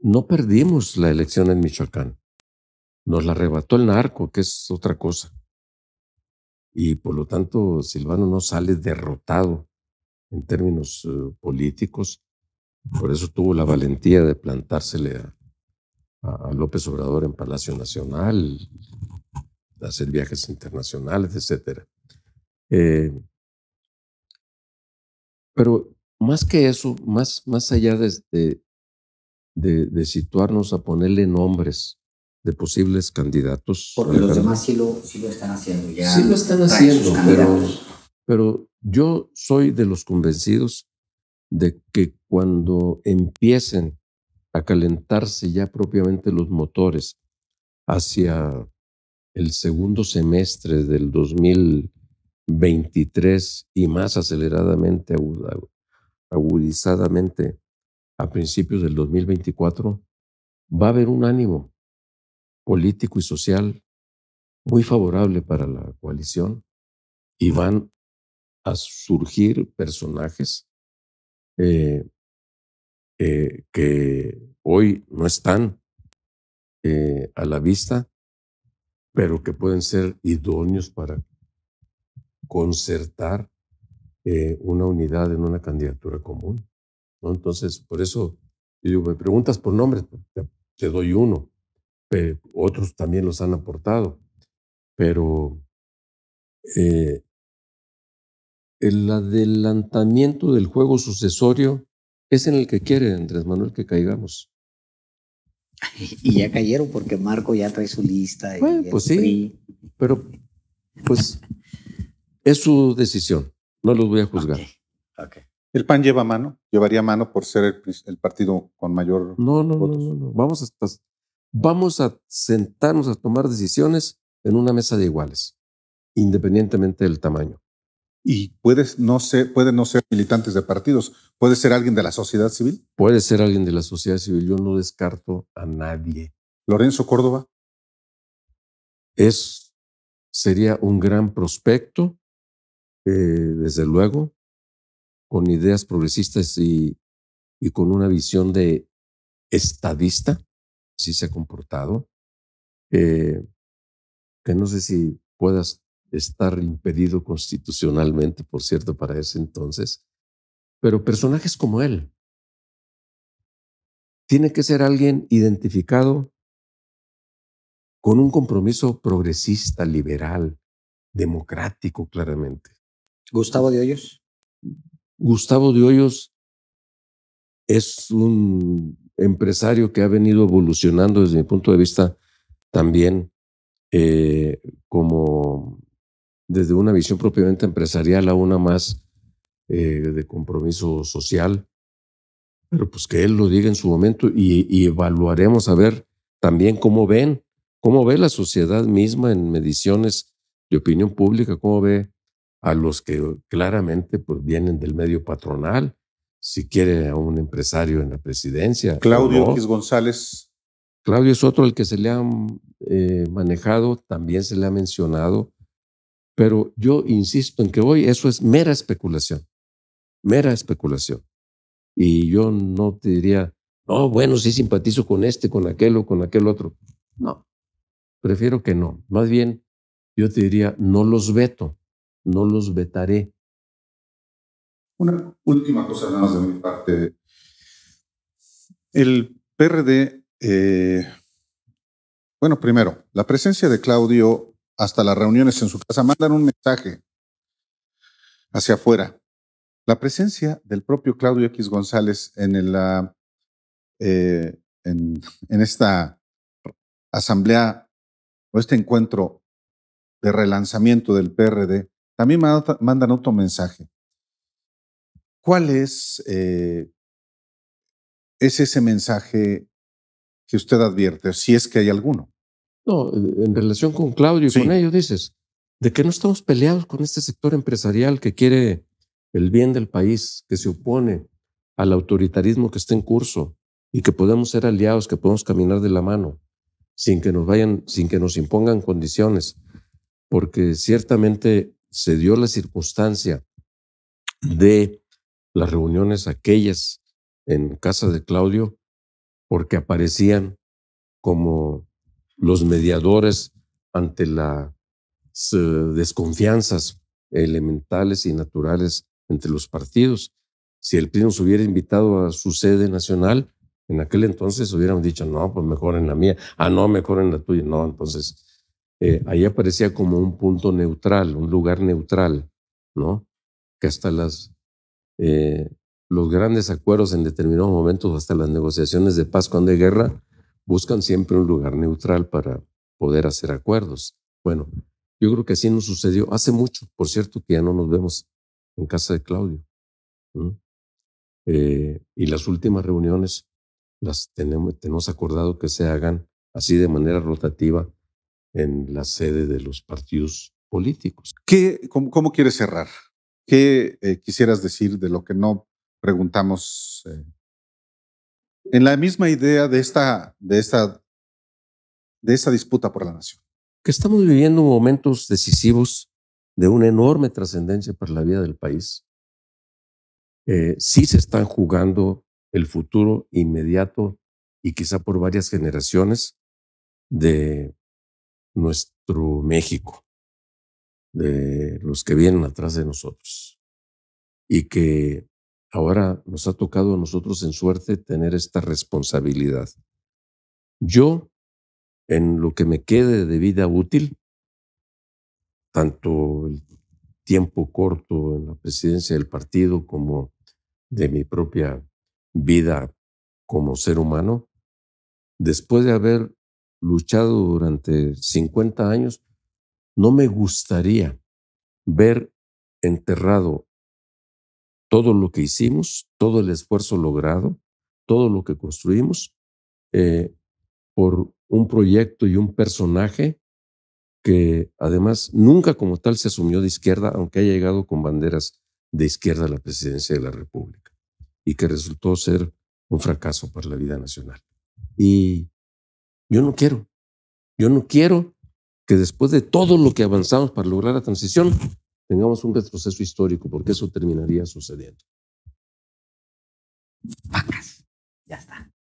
No perdimos la elección en Michoacán. Nos la arrebató el narco, que es otra cosa y por lo tanto Silvano no sale derrotado en términos eh, políticos. Por eso tuvo la valentía de plantársele a, López Obrador en Palacio Nacional, hacer viajes internacionales, etc. Eh, pero más que eso, más, más allá de, de situarnos a ponerle nombres de posibles candidatos.
Porque los demás sí lo, están haciendo ya.
Sí lo están haciendo, pero, pero yo soy de los convencidos de que cuando empiecen a calentarse ya propiamente los motores hacia el segundo semestre del 2023 y más aceleradamente, agudizadamente a principios del 2024, va a haber un ánimo político y social muy favorable para la coalición y van a surgir personajes eh, eh, que hoy no están eh, a la vista, pero que pueden ser idóneos para concertar una unidad en una candidatura común. ¿no? Entonces, por eso, digo, me preguntas por nombre, te doy uno otros también los han aportado, pero eh, el adelantamiento del juego sucesorio es en el que quiere Andrés Manuel que caigamos.
Y ya cayeron porque Marco ya trae su lista.
pues sí, pero pues es su decisión, no los voy a juzgar.
¿El PAN lleva mano? ¿Llevaría mano por ser el, partido con mayor
no, no, No, no, no. Vamos hasta, vamos a sentarnos a tomar decisiones en una mesa de iguales, independientemente del tamaño.
Y puedes no ser, puede no ser militantes de partidos, puede ser alguien de la sociedad civil.
Puede ser alguien de la sociedad civil, yo no descarto a nadie.
Lorenzo Córdoba.
es, sería un gran prospecto, eh, desde luego, con ideas progresistas y, y con una visión de estadista, así se ha comportado, eh, que no sé si puedas estar impedido constitucionalmente, por cierto, para ese entonces, pero personajes como él. Tiene que ser alguien identificado con un compromiso progresista, liberal, democrático, claramente.
Gustavo de Hoyos.
Gustavo de Hoyos es un empresario que ha venido evolucionando desde mi punto de vista también eh, como desde una visión propiamente empresarial a una más eh, de compromiso social, pero pues que él lo diga en su momento y, evaluaremos a ver también cómo ven, cómo ve la sociedad misma en mediciones de opinión pública, cómo ve a los que claramente pues, vienen del medio patronal, si quiere a un empresario en la presidencia.
Claudio X González.
Claudio es otro el que se le ha eh, manejado, también se le ha mencionado, pero yo insisto en que hoy eso es mera especulación, mera especulación. Y yo no te diría, no, bueno, sí simpatizo con este, con aquel o con aquel otro. No, prefiero que no. Más bien, yo te diría, no los veto, no los vetaré.
Una última cosa nada más de mi parte. El PRD, eh, bueno, primero, la presencia de Claudio hasta las reuniones en su casa, mandan un mensaje hacia afuera. La presencia del propio Claudio X González en, la, eh, en, esta asamblea o este encuentro de relanzamiento del PRD también mandan otro mensaje. ¿Cuál es, eh, es ese mensaje que usted advierte, si es que hay alguno?
No, en relación con Claudio y con ellos dices, de que no estamos peleados con este sector empresarial que quiere el bien del país, que se opone al autoritarismo que está en curso y que podemos ser aliados, que podemos caminar de la mano sin que nos vayan, sin que nos impongan condiciones, porque ciertamente se dio la circunstancia de las reuniones aquellas en casa de Claudio, porque aparecían como los mediadores ante las desconfianzas elementales y naturales entre los partidos. Si el PRI nos hubiera invitado a su sede nacional, en aquel entonces hubiéramos dicho, no, pues mejor en la mía, ah, no, mejor en la tuya, no, entonces eh, ahí aparecía como un punto neutral, un lugar neutral, ¿no? Que hasta las, eh, los grandes acuerdos en determinados momentos, hasta las negociaciones de paz cuando hay guerra, buscan siempre un lugar neutral para poder hacer acuerdos. Bueno, yo creo que así nos sucedió hace mucho, por cierto, que ya no nos vemos en casa de Claudio. Eh, y las últimas reuniones las tenemos, tenemos acordado que se hagan así de manera rotativa en la sede de los partidos políticos.
¿Qué, cómo, quieres cerrar? ¿Qué eh, quisieras decir de lo que no preguntamos eh, en la misma idea de esta, de esta, de esta disputa por la nación.
Que estamos viviendo momentos decisivos de una enorme trascendencia para la vida del país. Eh, sí se están jugando el futuro inmediato y quizá por varias generaciones de nuestro México, de los que vienen atrás de nosotros. Y que Ahora nos ha tocado a nosotros en suerte tener esta responsabilidad. Yo, en lo que me quede de vida útil, tanto el tiempo corto en la presidencia del partido como de mi propia vida como ser humano, después de haber luchado durante 50 años, no me gustaría ver enterrado todo lo que hicimos, todo el esfuerzo logrado, todo lo que construimos eh, por un proyecto y un personaje que además nunca como tal se asumió de izquierda, aunque haya llegado con banderas de izquierda a la presidencia de la República, y que resultó ser un fracaso para la vida nacional. Y yo no quiero, yo no quiero que después de todo lo que avanzamos para lograr la transición, tengamos un retroceso histórico, porque eso terminaría sucediendo.
Vacas. Ya está.